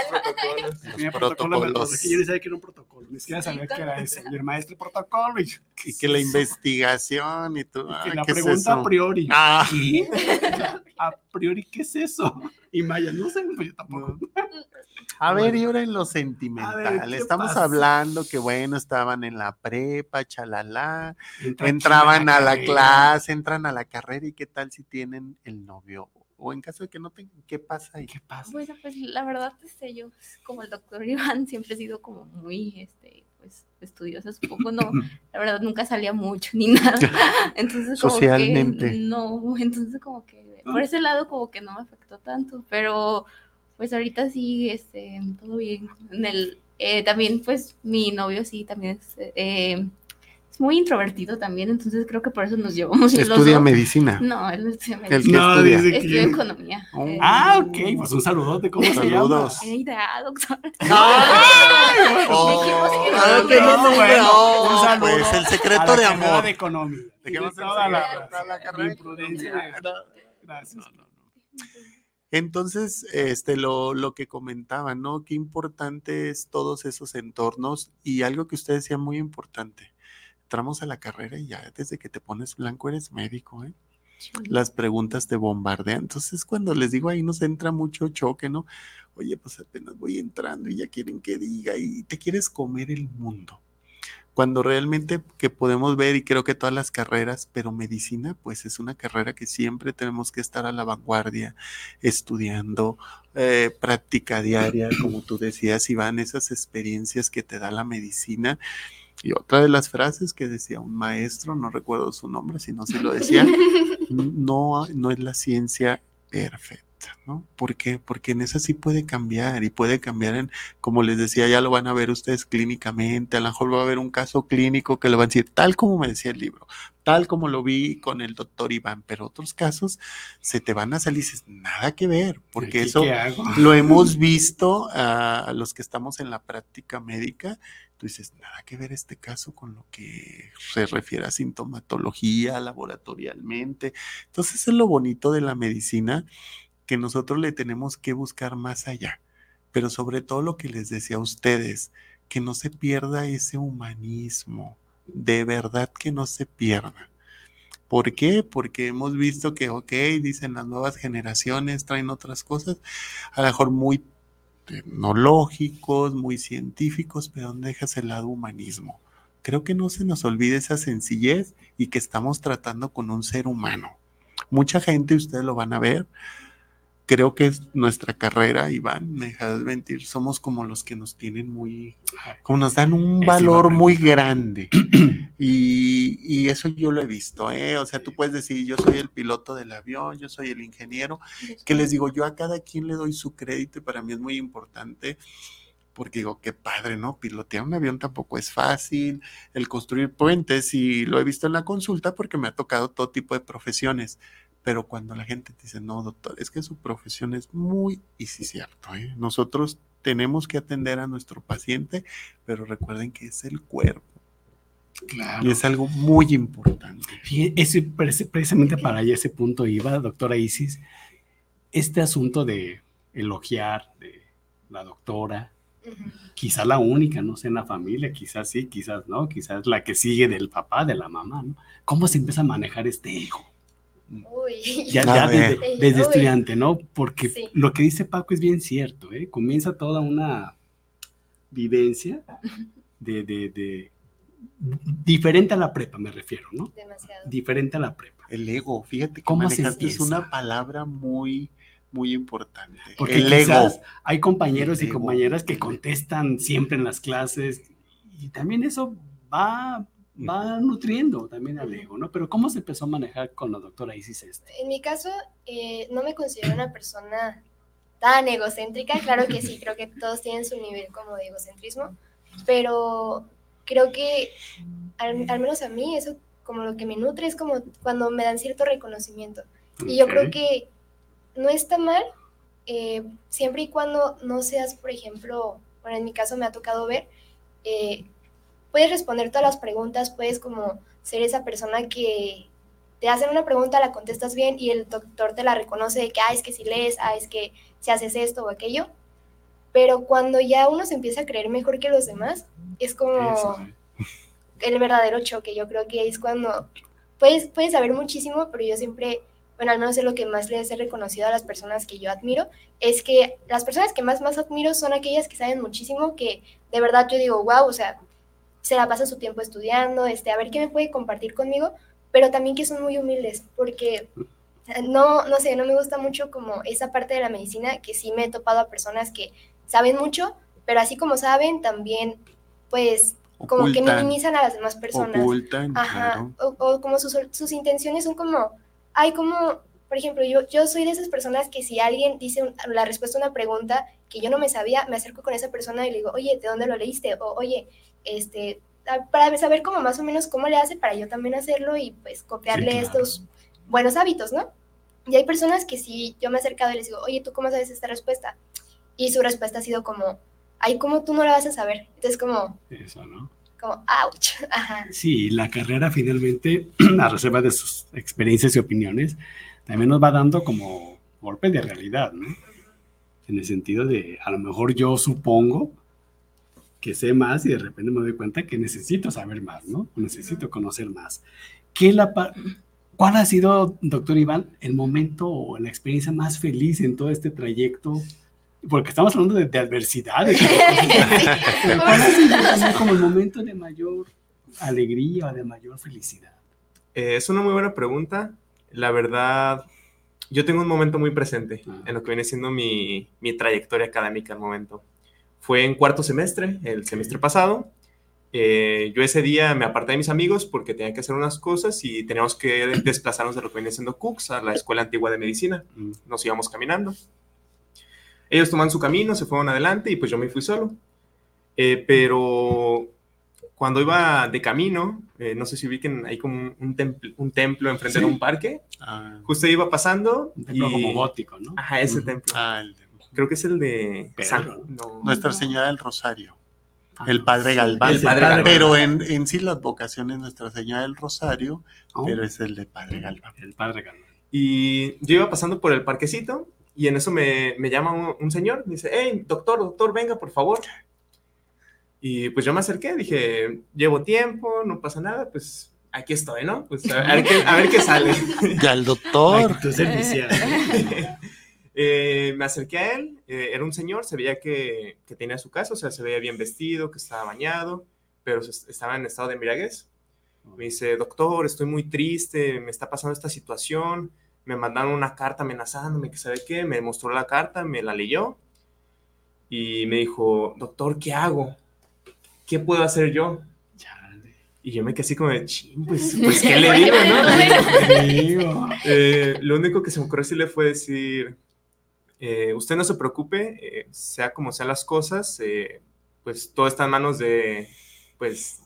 protocolos. Los protocolos. Yo ni sabía que era un protocolo, ni siquiera sabía que era eso. Y el maestro protocolo. Y, y que la investigación y. Y que la pregunta a priori. Ah. A priori, ¿qué es eso? Y Maya, no sé, pues yo tampoco. A ver, y ahora en lo sentimental. Estamos hablando que, bueno, estaban en la prepa, chalala, entraban a la clase, entran a la carrera y qué tal si tienen el novio o en caso de que no tengan, ¿qué pasa y qué pasa? Bueno, pues la verdad, este, yo, como el doctor Iván, siempre he sido como muy, este, pues, estudiosa, poco no, la verdad nunca salía mucho ni nada. Entonces, como Socialmente. Que, no, entonces como que, por ese lado como que no me afectó tanto, pero pues ahorita sí, este, todo bien. En el, eh, también, pues, mi novio sí, también es, eh, es, muy introvertido también, entonces creo que por eso nos llevamos. ¿Estudia medicina? No, él estudia medicina. no, dice estudia economía. Oh. Eh, ah, ok, pues un saludote, ¿cómo Saludos. se llama? Ah, doctor. Que no, no, un saludo pues el secreto de amor. De economía. ¿De ser la, la, la carrera? Gracias. Entonces, este, lo, lo que comentaba, ¿no? Qué importante es todos esos entornos y algo que usted decía muy importante. Entramos a la carrera y ya desde que te pones blanco eres médico, ¿eh? Las preguntas te bombardean. Entonces, cuando les digo ahí nos entra mucho choque, ¿no? Oye, pues apenas voy entrando y ya quieren que diga y te quieres comer el mundo cuando realmente que podemos ver y creo que todas las carreras, pero medicina pues es una carrera que siempre tenemos que estar a la vanguardia, estudiando, eh, práctica diaria, como tú decías, Iván, esas experiencias que te da la medicina. Y otra de las frases que decía un maestro, no recuerdo su nombre, si no se lo decía, no, no es la ciencia perfecta ¿no? ¿Por qué? Porque en esa sí puede cambiar y puede cambiar en, como les decía, ya lo van a ver ustedes clínicamente, a lo mejor va a haber un caso clínico que le van a decir, tal como me decía el libro, tal como lo vi con el doctor Iván, pero otros casos se te van a salir y dices, nada que ver, porque eso lo hemos visto a los que estamos en la práctica médica tú dices, nada que ver este caso con lo que se refiere a sintomatología, laboratorialmente. Entonces es lo bonito de la medicina que nosotros le tenemos que buscar más allá, pero sobre todo lo que les decía a ustedes, que no se pierda ese humanismo, de verdad que no se pierda. ¿Por qué? Porque hemos visto que, ok, dicen las nuevas generaciones traen otras cosas, a lo mejor muy tecnológicos, muy científicos, pero ¿dónde dejas el lado humanismo? Creo que no se nos olvide esa sencillez y que estamos tratando con un ser humano. Mucha gente, ustedes lo van a ver, creo que es nuestra carrera, Iván, me dejas mentir, somos como los que nos tienen muy, como nos dan un valor muy grande. Y, y, eso yo lo he visto, ¿eh? O sea, tú puedes decir, yo soy el piloto del avión, yo soy el ingeniero, que les digo, yo a cada quien le doy su crédito y para mí es muy importante porque digo, qué padre, ¿no? Pilotear un avión tampoco es fácil, el construir puentes, y lo he visto en la consulta porque me ha tocado todo tipo de profesiones, pero cuando la gente te dice, no, doctor, es que su profesión es muy, y sí, cierto, ¿eh? nosotros tenemos que atender a nuestro paciente, pero recuerden que es el cuerpo. Claro. Y es algo muy importante. ese, precisamente para allá ese punto iba, doctora Isis, este asunto de elogiar de la doctora, quizás la única, no sé, en la familia, quizás sí, quizás no, quizás la que sigue del papá, de la mamá, ¿no? ¿Cómo se empieza a manejar este ego? Ya, desde, estudiante, ¿no? Porque lo que dice Paco es bien cierto, ¿eh? Comienza toda una vivencia de, diferente a la prepa, me refiero, ¿no? Demasiado. Diferente a la prepa. El ego, fíjate que ¿Cómo es una palabra muy, muy importante. Porque el ego. hay compañeros y compañeras que contestan siempre en las clases y también eso va va nutriendo también al ego, ¿no? Pero ¿cómo se empezó a manejar con la doctora Isis este? En mi caso, eh, no me considero una persona tan egocéntrica, claro que sí, creo que todos tienen su nivel como de egocentrismo, pero creo que al, menos a mí eso como lo que me nutre es como cuando me dan cierto reconocimiento. Y yo creo que no está mal, eh, siempre y cuando no seas, por ejemplo, bueno, en mi caso me ha tocado ver, eh, puedes responder todas las preguntas, puedes como ser esa persona que te hacen una pregunta, la contestas bien y el doctor te la reconoce de que, ah, es que si lees, ah, es que si haces esto o aquello. Pero cuando ya uno se empieza a creer mejor que los demás, es como el verdadero choque. Yo creo que es cuando puedes, puedes saber muchísimo, pero yo siempre, bueno, al menos es lo que más les he reconocido a las personas que yo admiro, es que las personas que más, más admiro son aquellas que saben muchísimo, que de verdad yo digo, wow, o sea, se la pasa su tiempo estudiando, este, a ver qué me puede compartir conmigo, pero también que son muy humildes, porque no, no sé, no me gusta mucho como esa parte de la medicina, que sí me he topado a personas que saben mucho, pero así como saben, también pues como que minimizan a las demás personas. Ajá, o, como sus, sus, intenciones son como, ay, como, por ejemplo, yo, yo soy de esas personas que si alguien dice la respuesta a una pregunta que yo no me sabía, me acerco con esa persona y le digo, oye, ¿de dónde lo leíste? O, oye, este, para saber cómo más o menos cómo le hace para yo también hacerlo y pues copiarle estos buenos hábitos, ¿no? Y hay personas que si yo me he acercado y les digo, oye, ¿tú cómo sabes esta respuesta? Y su respuesta ha sido como, ay, ¿cómo tú no la vas a saber? Entonces como... Eso, ¿no? Como, ouch. Sí, la carrera finalmente, a reserva de sus experiencias y opiniones, también nos va dando como golpe de realidad, ¿no? En el sentido de, a lo mejor yo supongo que sé más y de repente me doy cuenta que necesito saber más, ¿no? Necesito conocer más. ¿Qué la ¿Cuál ha sido, doctor Iván, el momento o la experiencia más feliz en todo este trayecto? Porque estamos hablando de, adversidades. ¿Cuál ha sido como el momento de mayor alegría o de mayor felicidad? Eh, es una muy buena pregunta. La verdad, yo tengo un momento muy presente ah. en lo que viene siendo mi, mi trayectoria académica al momento. Fue en cuarto semestre, el semestre pasado, Eh, yo ese día me aparté de mis amigos porque tenía que hacer unas cosas y teníamos que desplazarnos de lo que venía siendo Cooks a la Escuela Antigua de Medicina. Mm. Nos íbamos caminando. Ellos toman su camino, se fueron adelante y pues yo me fui solo. Eh, pero cuando iba de camino, eh, no sé si ubiquen ahí como un, templo, un templo enfrente de un parque, ah. justo iba pasando. Un templo como gótico, ¿no? Ajá, ese templo. Ah, Creo que es el de Nuestra Señora del Rosario. Ah, el Padre Galván. Pero en, en, sí las vocaciones Nuestra Señora del Rosario, oh. pero es el de Padre Galván. El Padre Galván. Y yo iba pasando por el parquecito y en eso me, me llama un, un, señor, me dice, hey, doctor, doctor, venga, por favor. Y pues yo me acerqué, dije, llevo tiempo, no pasa nada, pues aquí estoy, ¿no? Pues a, ver, qué, a ver qué sale. Ya el doctor. eh, me acerqué a él, eh, era un señor, se veía que, que, tenía su casa, o sea, se veía bien vestido, que estaba bañado, pero estaba en estado de embriaguez. Me dice, doctor, estoy muy triste, me está pasando esta situación, me mandaron una carta amenazándome, que sabe qué, me mostró la carta, me la leyó y me dijo, doctor, ¿qué hago? ¿qué puedo hacer yo? Y yo me quedé así como de, pues, pues, ¿qué le digo, no? Eh, lo único que se me ocurrió decirle fue decir, eh, usted no se preocupe, eh, sea como sean las cosas, pues todo está en manos de, pues,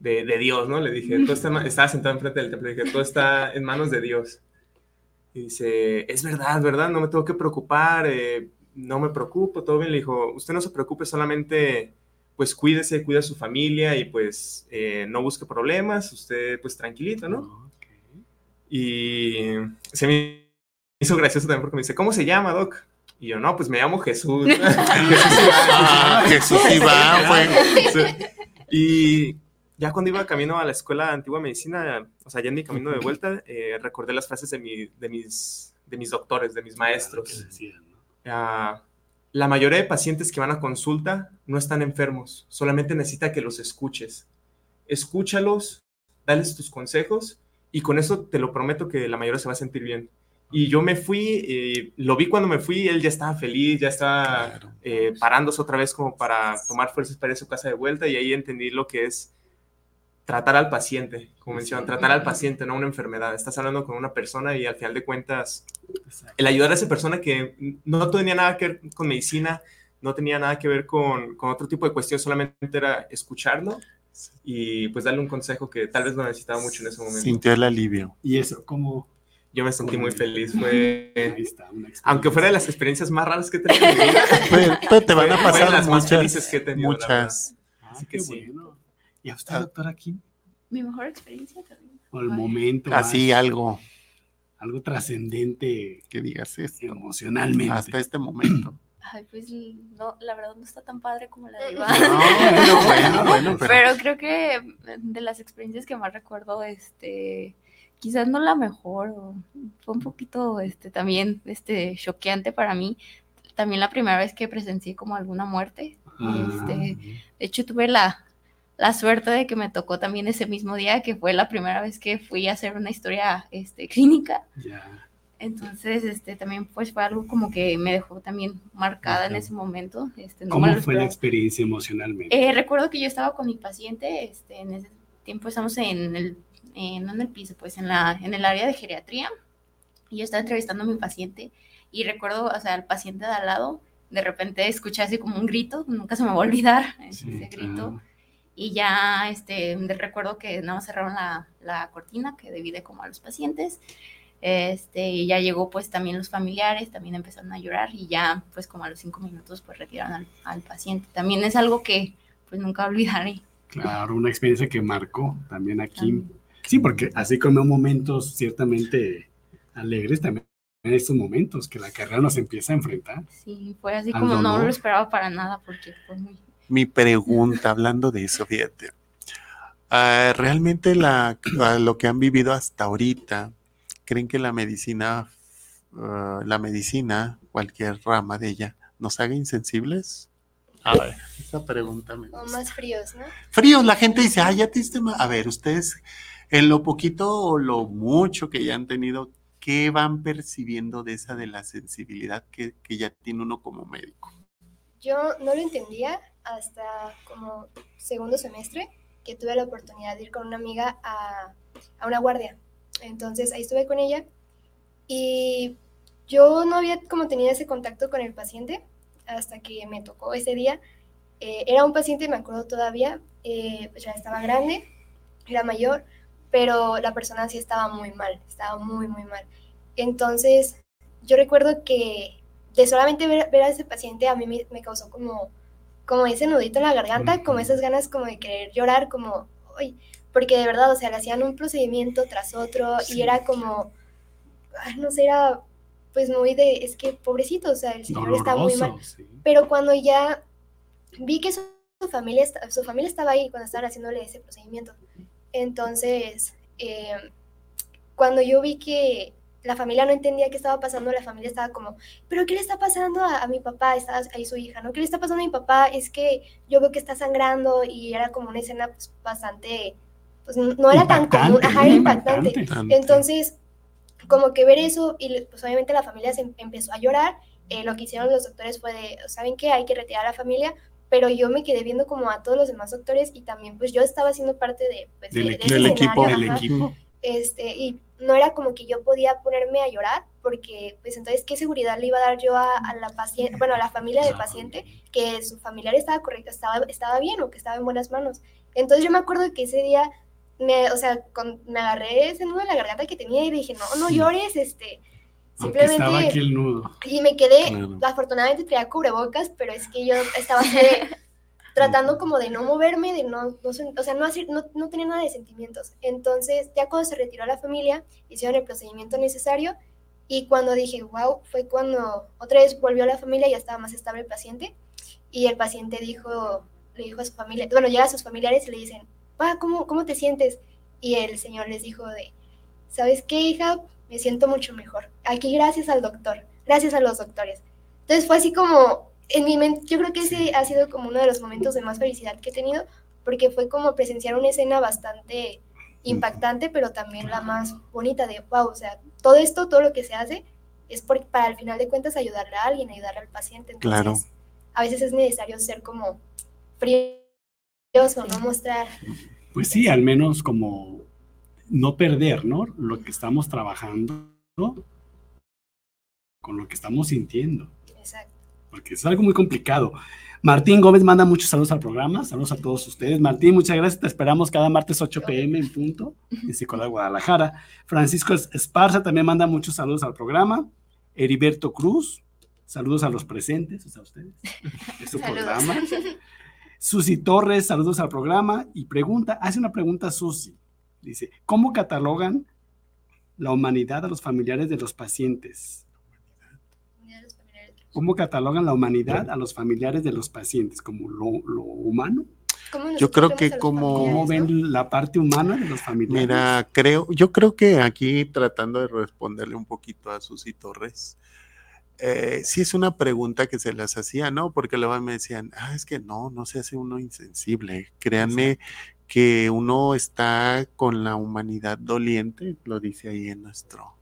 de, Dios, ¿no? Le dije, todo está, estaba sentado enfrente del templo, le dije, todo está en manos de Dios. Y dice, es verdad, ¿verdad? No me tengo que preocupar, no me preocupo, todo bien. Le dijo, usted no se preocupe, solamente pues cuídese, cuida a su familia y pues eh, no busque problemas, usted pues tranquilito, ¿no? Y se me hizo gracioso también porque me dice, ¿cómo se llama, Doc? Y yo, no, pues me llamo Jesús. Jesús Iván. Ah, Y ya cuando iba camino a la escuela antigua medicina, o sea, ya en mi camino de vuelta, eh, recordé las frases de, mi, de, mis, de mis doctores, de mis maestros. La mayoría de pacientes que van a consulta no están enfermos, solamente necesita que los escuches. Escúchalos, dales tus consejos y con eso te lo prometo que la mayoría se va a sentir bien. Y yo me fui, eh, lo vi cuando me fui, él ya estaba feliz, ya estaba eh, parándose otra vez como para tomar fuerzas para ir a su casa de vuelta y ahí entendí lo que es tratar al paciente, como mencionan, tratar al paciente, no una enfermedad. Estás hablando con una persona y al final de cuentas, el ayudar a esa persona que no tenía nada que ver con medicina, no tenía nada que ver con, con otro tipo de cuestión, solamente era escucharlo y pues darle un consejo que tal vez no necesitaba mucho en ese momento. Sintió el alivio. Y eso, como... Yo me sentí muy feliz, fue... aunque fuera de las experiencias más raras que he tenido en mi vida. Pero, te van a pasar las muchas, más felices que he tenido. Muchas. Así que sí. ¿Y a usted, doctora, aquí? Mi mejor experiencia también. O el momento. Así, algo. Algo trascendente. Que digas esto. Emocionalmente. Hasta este momento. Ay, pues no, la verdad no está tan padre como la de Iván. No, bueno, bueno, pero... creo que de las experiencias que más recuerdo, este, quizás no la mejor, fue un poquito, este, también, este, choqueante para mí. También la primera vez que presencié como alguna muerte. Ah. Este, de hecho tuve la, la suerte de que me tocó también ese mismo día, que fue la primera vez que fui a hacer una historia este, clínica. Entonces, este, también pues fue algo como que me dejó también marcada en ese momento. Este, ¿Cómo fue la experiencia emocionalmente? Eh, recuerdo que yo estaba con mi paciente, este, en ese tiempo estamos en el, no en el piso, pues en, la, en el área de geriatría, y yo estaba entrevistando a mi paciente, y recuerdo, o sea, al paciente de al lado, de repente escuché así como un grito, nunca se me va a olvidar ese grito y ya este, recuerdo que nada más cerraron la, la, cortina que divide como a los pacientes. Este, y ya llegó pues también los familiares, también empezaron a llorar y ya pues como a los cinco minutos pues retiraron al, al paciente. También es algo que pues nunca olvidaré. Claro, una experiencia que marcó también aquí. Sí, porque así como momentos ciertamente alegres, también en estos momentos que la carrera nos empieza a enfrentar. Sí, fue así como no lo esperaba para nada porque fue muy, mi pregunta, hablando de eso, fíjate. Ah, realmente la, lo que han vivido hasta ahorita, ¿creen que la medicina, ah, la medicina, cualquier rama de ella, nos haga insensibles? A ver, esa pregunta me O más fríos, ¿no? Fríos, la gente dice, ah, ya te A ver, ustedes, en lo poquito o lo mucho que ya han tenido, ¿qué van percibiendo de esa de la sensibilidad que, que ya tiene uno como médico? Yo no lo entendía hasta como segundo semestre, que tuve la oportunidad de ir con una amiga a, a una guardia. Entonces ahí estuve con ella y yo no había como tenido ese contacto con el paciente hasta que me tocó ese día. Eh, era un paciente, me acuerdo todavía, eh, pues ya estaba grande, era mayor, pero la persona sí estaba muy mal, estaba muy, muy mal. Entonces, yo recuerdo que de solamente ver, a ese paciente a mí me, causó como, como ese nudito en la garganta, como esas ganas como de querer llorar, como, uy, porque de verdad, o sea, le hacían un procedimiento tras otro y era como, no sé, era pues muy de, es que pobrecito, o sea, el señor está muy mal. Pero cuando ya vi que su, familia, su familia estaba ahí cuando estaban haciéndole ese procedimiento, entonces, eh, cuando yo vi que la familia no entendía qué estaba pasando, la familia estaba como, pero ¿qué le está pasando a, mi papá? Estaba ahí su hija, ¿no? ¿Qué le está pasando a mi papá? Es que yo veo que está sangrando y era como una escena pues, bastante, pues no era tan común, ajá, impactante. Entonces, como que ver eso y pues obviamente la familia se em, empezó a llorar, eh, lo que hicieron los doctores fue de, ¿saben qué? Hay que retirar a la familia, pero yo me quedé viendo como a todos los demás doctores y también pues yo estaba siendo parte de, pues, del, equipo, del equipo. Este, y no era como que yo podía ponerme a llorar, porque pues entonces, ¿qué seguridad le iba a dar yo a, la paciente, bueno, a la familia del paciente, que su familiar estaba correcto, estaba, estaba bien o que estaba en buenas manos? Entonces yo me acuerdo que ese día, me, o sea, me agarré ese nudo en la garganta que tenía y dije, no, no llores, este, simplemente... estaba aquí el nudo. Y me quedé, afortunadamente traía cubrebocas, pero es que yo estaba tratando como de no moverme, de no, o sea, no, hacer, no, no tenía nada de sentimientos. Entonces, ya cuando se retiró la familia, hicieron el procedimiento necesario y cuando dije, wow, fue cuando otra vez volvió la familia, ya estaba más estable el paciente y el paciente dijo, le dijo a su familia, bueno, llega a sus familiares y le dicen, pa, ¿cómo, cómo te sientes? Y el señor les dijo de, ¿sabes qué, hija? Me siento mucho mejor. Aquí gracias al doctor, gracias a los doctores. Entonces fue así como, en mi mente, yo creo que ese ha sido como uno de los momentos de más felicidad que he tenido, porque fue como presenciar una escena bastante impactante, pero también la más bonita de, wow, o sea, todo esto, todo lo que se hace, es por, para al final de cuentas ayudarle a alguien, ayudarle al paciente. Entonces, claro. a veces es necesario ser como frío, no mostrar. Pues sí, al menos como no perder, ¿no? Lo que estamos trabajando con lo que estamos sintiendo. Exacto porque es algo muy complicado. Martín Gómez manda muchos saludos al programa, saludos a todos ustedes. Martín, muchas gracias, te esperamos cada martes 8 pm en punto en Psicología Guadalajara. Francisco Esparza también manda muchos saludos al programa. Heriberto Cruz, saludos a los presentes, o sea, a ustedes, es su programa. Susi Torres, saludos al programa y pregunta, hace una pregunta Susi, dice, ¿cómo catalogan la humanidad a los familiares de los pacientes? ¿Cómo catalogan la humanidad a los familiares de los pacientes? ¿Como lo, humano? Yo creo que como... ¿Cómo ven la parte humana de los familiares? Mira, creo, yo creo que aquí tratando de responderle un poquito a Susi Torres, eh, sí es una pregunta que se las hacía, ¿no? Porque luego me decían, ah, es que no, no se hace uno insensible. Créanme que uno está con la humanidad doliente, lo dice ahí en nuestro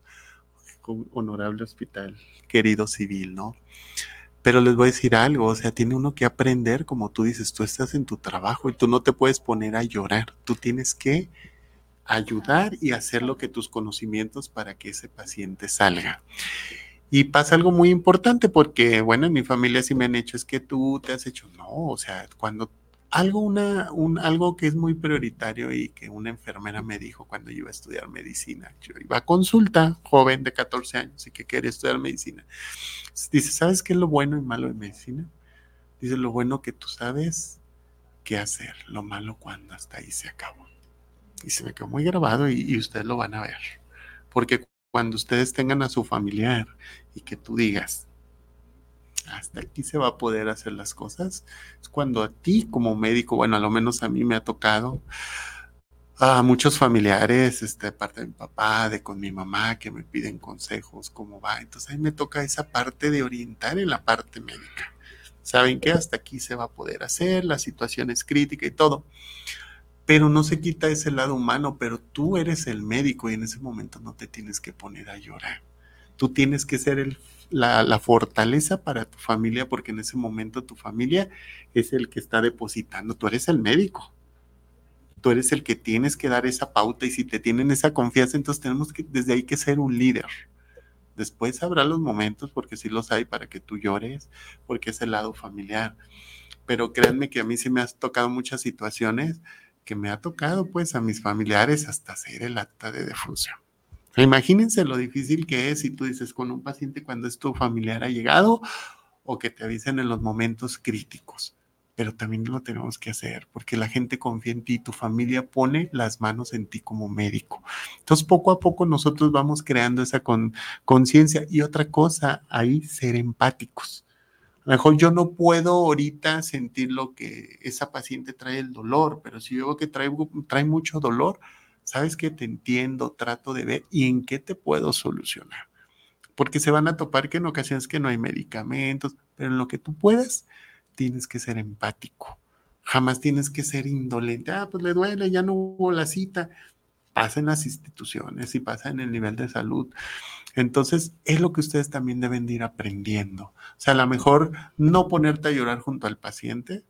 honorable hospital, querido civil, ¿no? Pero les voy a decir algo, o sea, tiene uno que aprender, como tú dices, tú estás en tu trabajo y tú no te puedes poner a llorar, tú tienes que ayudar y hacer lo que tus conocimientos para que ese paciente salga. Y pasa algo muy importante porque, bueno, en mi familia sí me han hecho, es que tú te has hecho, no, o sea, cuando algo, una, un, algo que es muy prioritario y que una enfermera me dijo cuando yo iba a estudiar medicina. Yo iba a consulta, joven de 14 años y que quería estudiar medicina. Dice, ¿sabes qué es lo bueno y malo de medicina? Dice, lo bueno que tú sabes qué hacer, lo malo cuando hasta ahí se acabó. Y se me quedó muy grabado y, y ustedes lo van a ver. Porque cuando ustedes tengan a su familiar y que tú digas, hasta aquí se va a poder hacer las cosas. Es cuando a ti como médico, bueno, a lo menos a mí me ha tocado a muchos familiares, este, parte de mi papá, de con mi mamá, que me piden consejos, cómo va. Entonces ahí me toca esa parte de orientar en la parte médica. Saben que hasta aquí se va a poder hacer, la situación es crítica y todo. Pero no se quita ese lado humano, pero tú eres el médico y en ese momento no te tienes que poner a llorar Tú tienes que ser el, la, fortaleza para tu familia porque en ese momento tu familia es el que está depositando, tú eres el médico. Tú eres el que tienes que dar esa pauta y si te tienen esa confianza, entonces tenemos que desde ahí que ser un líder. Después habrá los momentos, porque sí los hay, para que tú llores, porque es el lado familiar. Pero créanme que a mí sí me ha tocado muchas situaciones que me ha tocado pues a mis familiares hasta hacer el acta de defunción. Imagínense lo difícil que es si tú dices con un paciente cuando es tu familiar ha llegado o que te avisen en los momentos críticos pero también lo tenemos que hacer porque la gente confía en ti, tu familia pone las manos en ti como médico. Entonces, poco a poco nosotros vamos creando esa conciencia. Y otra cosa, ahí ser empáticos. A lo mejor yo no puedo ahorita sentir lo que esa paciente trae el dolor, pero si yo veo que trae, trae mucho dolor, sabes que te entiendo, trato de ver y en qué te puedo solucionar. Porque se van a topar que en ocasiones que no hay medicamentos, pero en lo que tú puedas, tienes que ser empático. Jamás tienes que ser indolente. Ah, pues le duele, ya no hubo la cita. Pasa en las instituciones y pasa en el nivel de salud. Entonces, es lo que ustedes también deben de ir aprendiendo. O sea, a lo mejor no ponerte a llorar junto al paciente,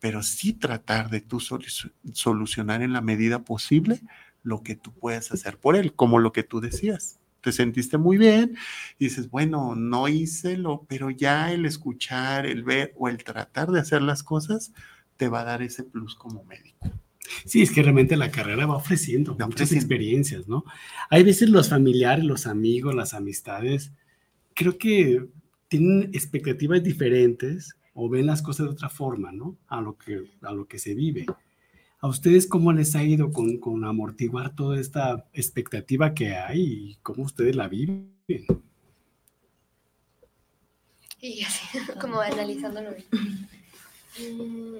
pero sí tratar de tú solucionar en la medida posible lo que tú puedes hacer por él, como lo que tú decías te sentiste muy bien y dices, bueno, no hice lo, pero ya el escuchar, el ver o el tratar de hacer las cosas te va a dar ese plus como médico. Sí, es que realmente la carrera va ofreciendo muchas experiencias, ¿no? Hay veces los familiares, los amigos, las amistades, creo que tienen expectativas diferentes o ven las cosas de otra forma, ¿no? A lo que, a lo que se vive. ¿A ustedes cómo les ha ido con, con amortiguar toda esta expectativa que hay y cómo ustedes la viven? Y así, como analizándolo. Mm,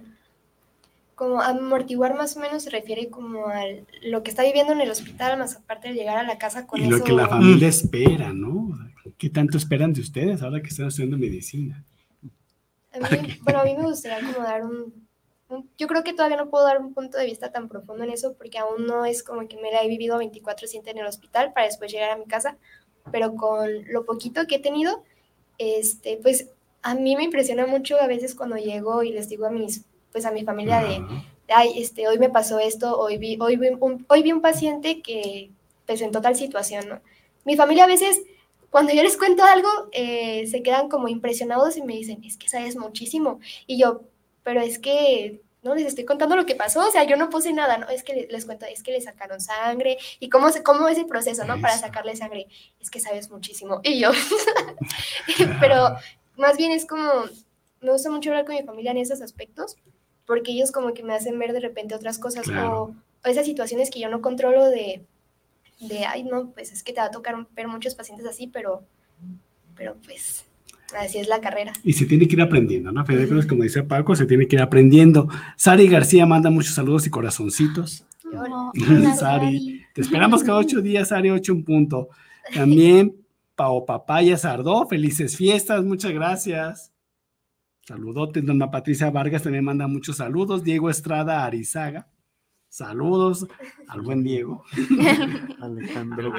como amortiguar más o menos se refiere como a lo que está viviendo en el hospital, más aparte de llegar a la casa con y lo que la familia espera, ¿no? ¿Qué tanto esperan de ustedes ahora que están estudiando medicina? bueno, a mí me gustaría como dar un yo creo que todavía no puedo dar un punto de vista tan profundo en eso porque aún no es como que me la he vivido 24/7 en el hospital para después llegar a mi casa, pero con lo poquito que he tenido, este, pues a mí me impresiona mucho a veces cuando llego y les digo a mis, pues a mi familia de, ay, este, hoy me pasó esto, hoy vi, hoy vi, un, hoy vi un paciente que presentó tal situación, ¿no? Mi familia a veces cuando yo les cuento algo, eh, se quedan como impresionados y me dicen, es que sabes muchísimo. Y yo, pero es que no les estoy contando lo que pasó, o sea, yo no puse nada, no, es que les cuento, es que le sacaron sangre y cómo, cómo es el proceso, ¿no? Para sacarle sangre, es que sabes muchísimo. Y yo, pero más bien es como, me gusta mucho hablar con mi familia en esos aspectos, porque ellos como que me hacen ver de repente otras cosas o, esas situaciones que yo no controlo de, de, ay, no, pues es que te va a tocar ver muchos pacientes así, pero, pero pues Así es la carrera. Y se tiene que ir aprendiendo, ¿no? Fede como dice Paco, se tiene que ir aprendiendo. Sari García manda muchos saludos y corazoncitos. Sari, te esperamos cada ocho días, Sari, ocho un punto. También Pao Papaya Sardó, felices fiestas, muchas gracias. Saludotes, dona Patricia Vargas también manda muchos saludos. Diego Estrada Arizaga, saludos al buen Diego.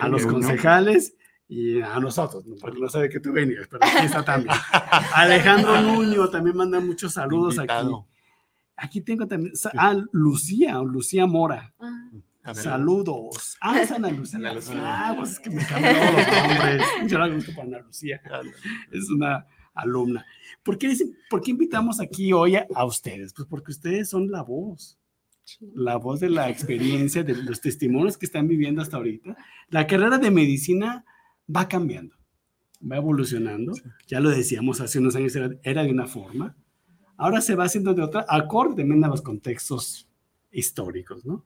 a los concejales y a nosotros, porque no sabe que tú venías, pero aquí está también. Alejandro Nuño también manda muchos saludos aquí. Aquí tengo también, ah, Lucía, Lucía Mora. Ah. Saludos. Ah, es Ana Lucía. Ah, pues es que me cambió los nombres. Yo la gusto para Ana Lucía. Es una alumna. ¿Por qué, ¿Por qué invitamos aquí hoy a, a ustedes? Pues porque ustedes son la voz la voz de la experiencia, de los testimonios que están viviendo hasta ahorita. La carrera de medicina va cambiando, va evolucionando. Ya lo decíamos, hace unos años era, de una forma, ahora se va haciendo de otra, acorde también a los contextos históricos, ¿no?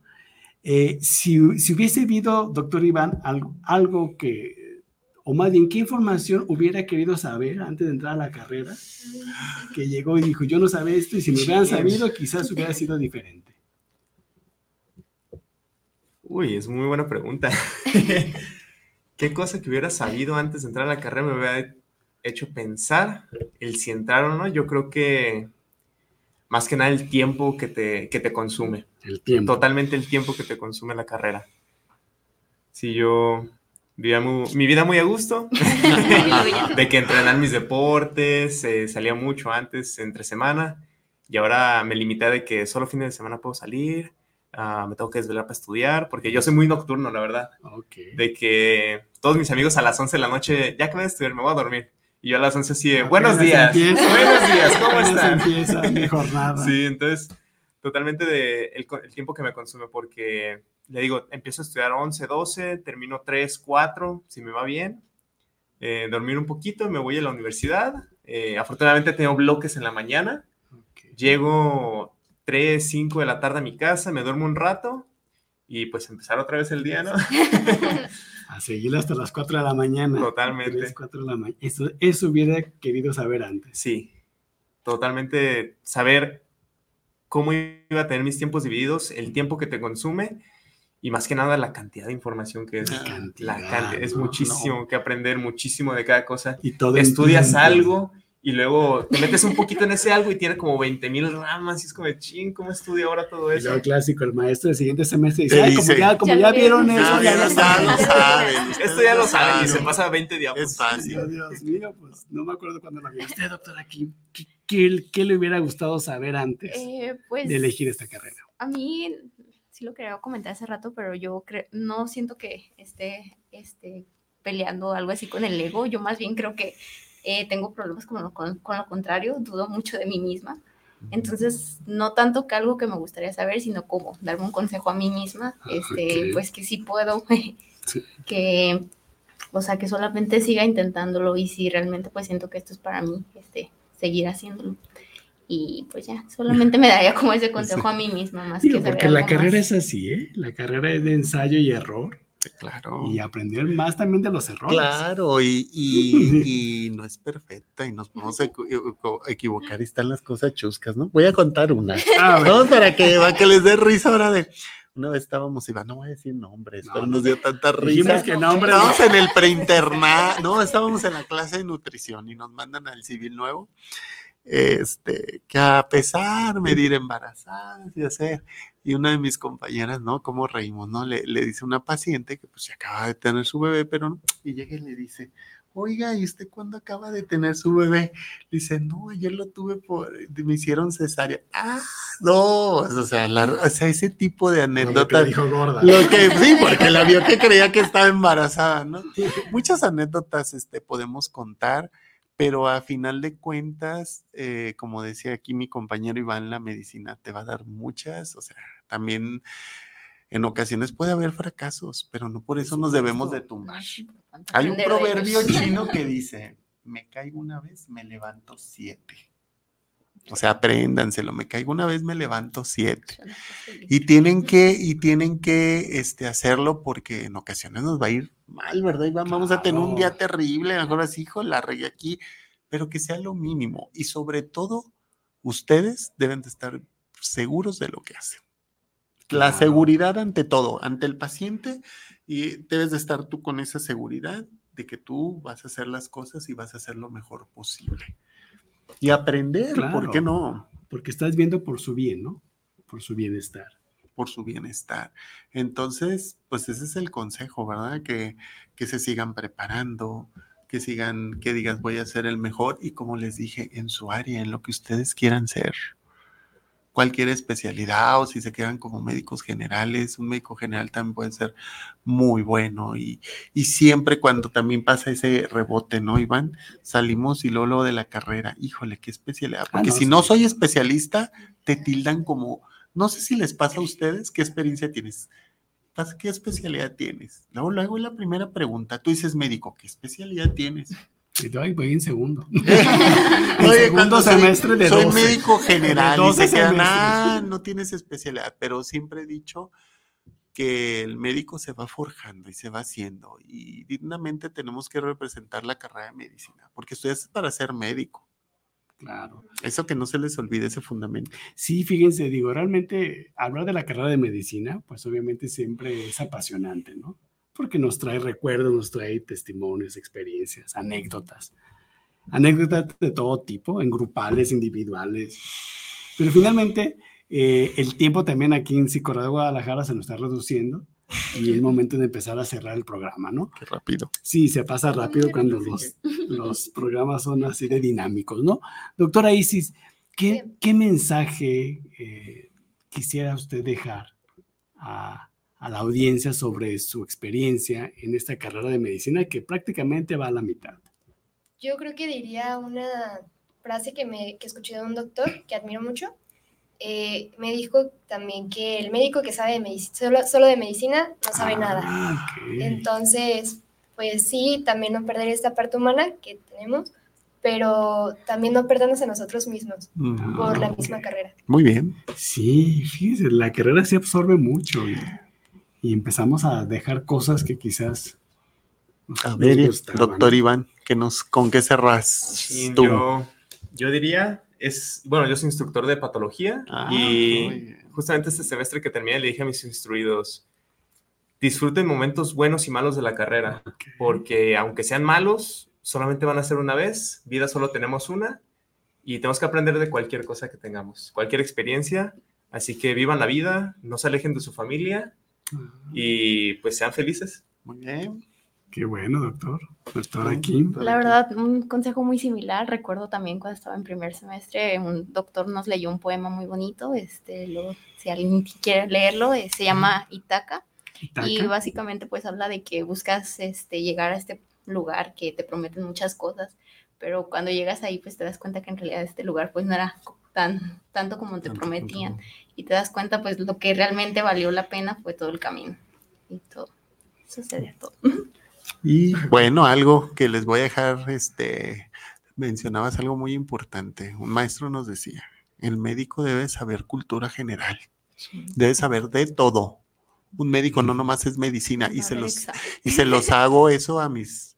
Eh, si, hubiese habido, doctor Iván, algo, algo que, o más bien, ¿qué información hubiera querido saber antes de entrar a la carrera? Que llegó y dijo, yo no sabía esto y si me hubieran sabido, quizás hubiera sido diferente. Uy, es muy buena pregunta. qué cosa que hubiera sabido antes de entrar a la carrera me hubiera hecho pensar el si entrar o no. Yo creo que más que nada el tiempo que te, que te consume. El tiempo. Totalmente el tiempo que te consume la carrera. Si yo mi vida muy a gusto, de que entrenar mis deportes, eh, salía mucho antes, entre semana, y ahora me limité de que solo fines de semana puedo salir, ah, me tengo que desvelar para estudiar, porque yo soy muy nocturno, la verdad. De que todos mis amigos a las 11 de la noche, ya que voy a estudiar, me voy a dormir. Y yo a las 11 así buenos días, buenos días, ¿cómo están? empieza mi jornada. Sí, entonces, totalmente de el, el tiempo que me consume, porque le digo, empiezo a estudiar 11, 12, termino 3, 4, si me va bien, eh, dormir un poquito, me voy a la universidad. Eh, afortunadamente tengo bloques en la mañana. Llego 3, 5 de la tarde a mi casa, me duermo un rato y pues empezar otra vez el día, ¿no? a seguir hasta las 4 de la mañana. Totalmente. 4 de la mañana. Eso, eso hubiera querido saber antes. Sí, totalmente saber cómo iba a tener mis tiempos divididos, el tiempo que te consume y más que nada la cantidad de información que es. La cantidad, es muchísimo que aprender, muchísimo de cada cosa. Y todo Estudias algo y luego te metes un poquito en ese algo y tiene como 20 mil ramas y es como, ching, ¿cómo estudio ahora todo eso? Y clásico, el maestro del siguiente semestre dice, Ay, como ya, como ya, vieron eso, ya, lo saben. Esto ya lo saben y se pasa 20 días. Es fácil. Dios mío, pues no me acuerdo cuando lo vi. Usted, doctora, ¿qué, qué, qué, le hubiera gustado saber antes eh, pues, de elegir esta carrera? A mí lo quería comentar hace rato, pero yo no siento que esté, esté peleando algo así con el ego. Yo más bien creo que eh, tengo problemas con lo, con, lo contrario, dudo mucho de mí misma. Entonces, no tanto que algo que me gustaría saber, sino como darme un consejo a mí misma, ah, este, pues que sí puedo, que, o sea, que solamente siga intentándolo y si realmente pues siento que esto es para mí, este, seguir haciéndolo y pues ya, solamente me daría como ese consejo a mí misma más que Porque la carrera es así, ¿eh? La carrera es de ensayo y error. Claro. Y aprender más también de los errores. Claro, y, y, no es perfecta y nos podemos equivocar y están las cosas chuscas, ¿no? Voy a contar una. Ah, ¿no? Para que, para que les dé risa ahora de. Una vez estábamos, Iván, no voy a decir nombres, pero nos dio tanta risa. que nombres. Estábamos en el preinternat, no, estábamos en la clase de nutrición y nos mandan al civil nuevo este, que a pesar medir embarazadas y hacer, y una de mis compañeras, ¿no? ¿Cómo reímos, no? Le, le dice una paciente que pues se acaba de tener su bebé, pero no, y llega y le dice, oiga, ¿y usted cuándo acaba de tener su bebé? Le dice, no, ayer lo tuve por, me hicieron cesárea. Ah, no, o sea, o sea ese tipo de anécdotas. dijo gorda. Lo que, sí, porque la vio que creía que estaba embarazada, ¿no? Muchas anécdotas, este, podemos contar pero a final de cuentas, eh, como decía aquí mi compañero Iván, la medicina te va a dar muchas, o sea, también en ocasiones puede haber fracasos, pero no por eso nos debemos de tumbar. Hay un proverbio chino que dice, me caigo una vez, me levanto siete. O sea, apréndanselo, me caigo una vez, me levanto siete. Y tienen que, y tienen que este, hacerlo porque en ocasiones nos va a ir mal, ¿verdad? Y vamos a tener un día terrible, mejor así, hijo, la regué aquí, pero que sea lo mínimo. Y sobre todo, ustedes deben de estar seguros de lo que hacen. La seguridad ante todo, ante el paciente, y debes de estar tú con esa seguridad de que tú vas a hacer las cosas y vas a hacer lo mejor posible y aprender, ¿por qué no? Porque estás viendo por su bien, ¿no? Por su bienestar. Por su bienestar. Entonces, pues ese es el consejo, ¿verdad? Que, que se sigan preparando, que sigan, que digas voy a ser el mejor y como les dije, en su área, en lo que ustedes quieran ser cualquier especialidad o si se quedan como médicos generales, un médico general también puede ser muy bueno y, y siempre cuando también pasa ese rebote, ¿no, Iván? Salimos y luego, de la carrera, híjole, qué especialidad, ah, porque si no soy especialista, te tildan como, no sé si les pasa a ustedes, ¿qué experiencia tienes? ¿Qué especialidad tienes? Luego, luego la primera pregunta, tú dices médico, ¿qué especialidad tienes? Y voy en segundo. Oye, segundo semestre de Soy médico general y se quedan, ah, no tienes especialidad, pero siempre he dicho que el médico se va forjando y se va haciendo y dignamente tenemos que representar la carrera de medicina, porque estudias para ser médico. Claro. Eso que no se les olvide ese fundamento. Sí, fíjense, digo, realmente hablar de la carrera de medicina, pues obviamente siempre es apasionante, ¿no? Porque nos trae recuerdos, nos trae testimonios, experiencias, anécdotas. Anécdotas de todo tipo, en grupales, individuales. Pero finalmente, eh, el tiempo también aquí en Psicorado de Guadalajara se nos está reduciendo. y es momento de empezar a cerrar el programa, ¿no? Qué rápido. Sí, se pasa rápido cuando los, los programas son así de dinámicos, ¿no? Doctora Isis, ¿qué, qué mensaje eh, quisiera usted dejar a, a la audiencia sobre su experiencia en esta carrera de medicina que prácticamente va a la mitad? Yo creo que diría una frase que, me, que escuché de un doctor que admiro mucho, eh, me dijo también que el médico que sabe de solo, solo, de medicina no sabe nada. Ah, Entonces, pues sí, también no perder esta parte humana que tenemos, pero también no perdernos a nosotros mismos por la misma carrera. Muy bien. Sí, fíjese, la carrera se absorbe mucho y, y empezamos a dejar cosas que quizás... A ver, doctor Iván, que nos, ¿con qué cerras tú? Yo, yo diría es, bueno, yo soy instructor de patología ah, y justamente este semestre que terminé le dije a mis instruidos, disfruten momentos buenos y malos de la carrera, porque aunque sean malos, solamente van a ser una vez, vida solo tenemos una y tenemos que aprender de cualquier cosa que tengamos, cualquier experiencia, así que vivan la vida, no se alejen de su familia. Y pues sean felices. Muy bien. Qué bueno, doctor. Doctor aquí. La verdad, un consejo muy similar. Recuerdo también cuando estaba en primer semestre, un doctor nos leyó un poema muy bonito. Este, lo, si alguien quiere leerlo, eh, se llama Itaca. Y básicamente pues habla de que buscas este, llegar a este lugar que te prometen muchas cosas, pero cuando llegas ahí pues te das cuenta que en realidad este lugar pues no era tan tanto como te prometían y te das cuenta pues lo que realmente valió la pena fue todo el camino y todo. Sucede todo. Y bueno, algo que les voy a dejar, este, mencionabas algo muy importante. Un maestro nos decía, el médico debe saber cultura general, debe saber de todo. Un médico no nomás es medicina y se los y se los hago eso a mis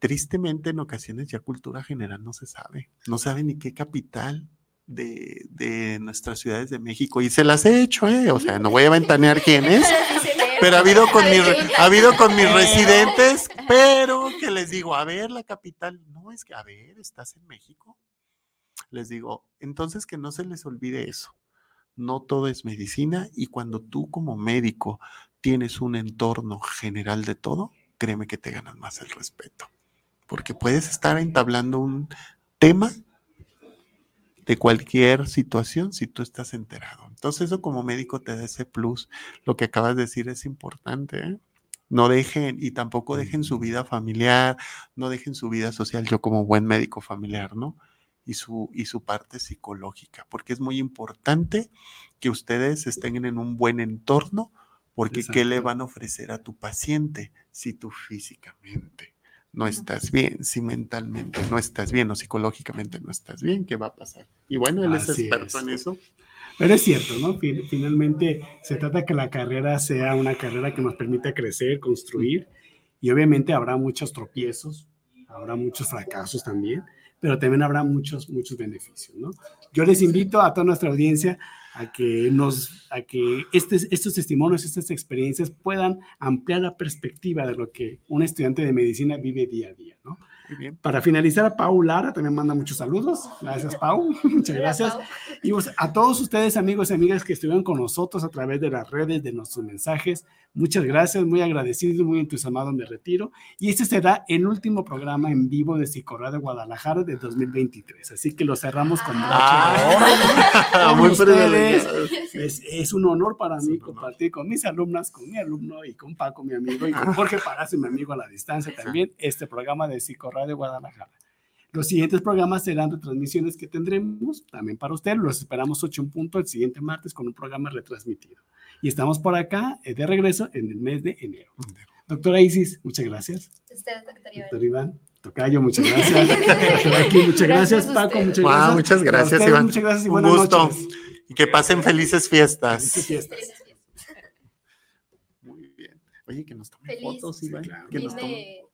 tristemente en ocasiones ya cultura general no se sabe, no sabe ni qué capital de, de, nuestras ciudades de México y se las he hecho, ¿eh? O sea, no voy a ventanear quién es, pero ha habido con, mi, ha habido con mis residentes, pero que les digo, a ver, la capital, no es que, a ver, ¿estás en México? Les digo, entonces que no se les olvide eso. No todo es medicina y cuando tú como médico tienes un entorno general de todo, créeme que te ganas más el respeto. Porque puedes estar entablando un tema de cualquier situación si tú estás enterado. Entonces eso como médico te da ese plus. Lo que acabas de decir es importante. ¿eh? No dejen y tampoco dejen su vida familiar, no dejen su vida social, yo como buen médico familiar, ¿no? Y su, y su parte psicológica, porque es muy importante que ustedes estén en un buen entorno, porque ¿qué le van a ofrecer a tu paciente si tú físicamente no estás bien, si mentalmente no estás bien o psicológicamente no estás bien, ¿qué va a pasar? Y bueno, él es experto en eso. Pero es cierto, ¿no? Finalmente se trata que la carrera sea una carrera que nos permita crecer, construir, y obviamente habrá muchos tropiezos, habrá muchos fracasos también, pero también habrá muchos, muchos beneficios, ¿no? Yo les invito a toda nuestra audiencia a que, nos, a que estos testimonios, estas experiencias puedan ampliar la perspectiva de lo que un estudiante de medicina vive día a día, ¿no? Para finalizar, a Pau Lara también manda muchos saludos. Gracias, Pau. Muchas gracias. Y pues, a todos ustedes, amigos y amigas que estuvieron con nosotros a través de las redes, de nuestros mensajes, muchas gracias. Muy agradecido, muy entusiasmado me retiro. Y este será el último programa en vivo de Psicorra de Guadalajara de 2023. Así que lo cerramos con ah, muy es, es, un honor para mí compartir con mis alumnas, con mi alumno y con Paco, mi amigo, y con Jorge Palacio, mi amigo a la distancia también, este programa de Psicorra de Guadalajara. Los siguientes programas serán retransmisiones que tendremos también para usted. Los esperamos 8 en punto el siguiente martes con un programa retransmitido. Y estamos por acá eh, de regreso en el mes de enero. Doctora Isis, muchas gracias. Usted, doctor Iván. Doctor Iván. Tocayo, muchas gracias. aquí, muchas gracias. Paco, muchas gracias. muchas gracias, Iván. Muchas gracias y buenas Un gusto. Y que pasen felices fiestas. Felices fiestas. Muy bien. Oye, que nos tomen fotos, Iván. que nos tomen.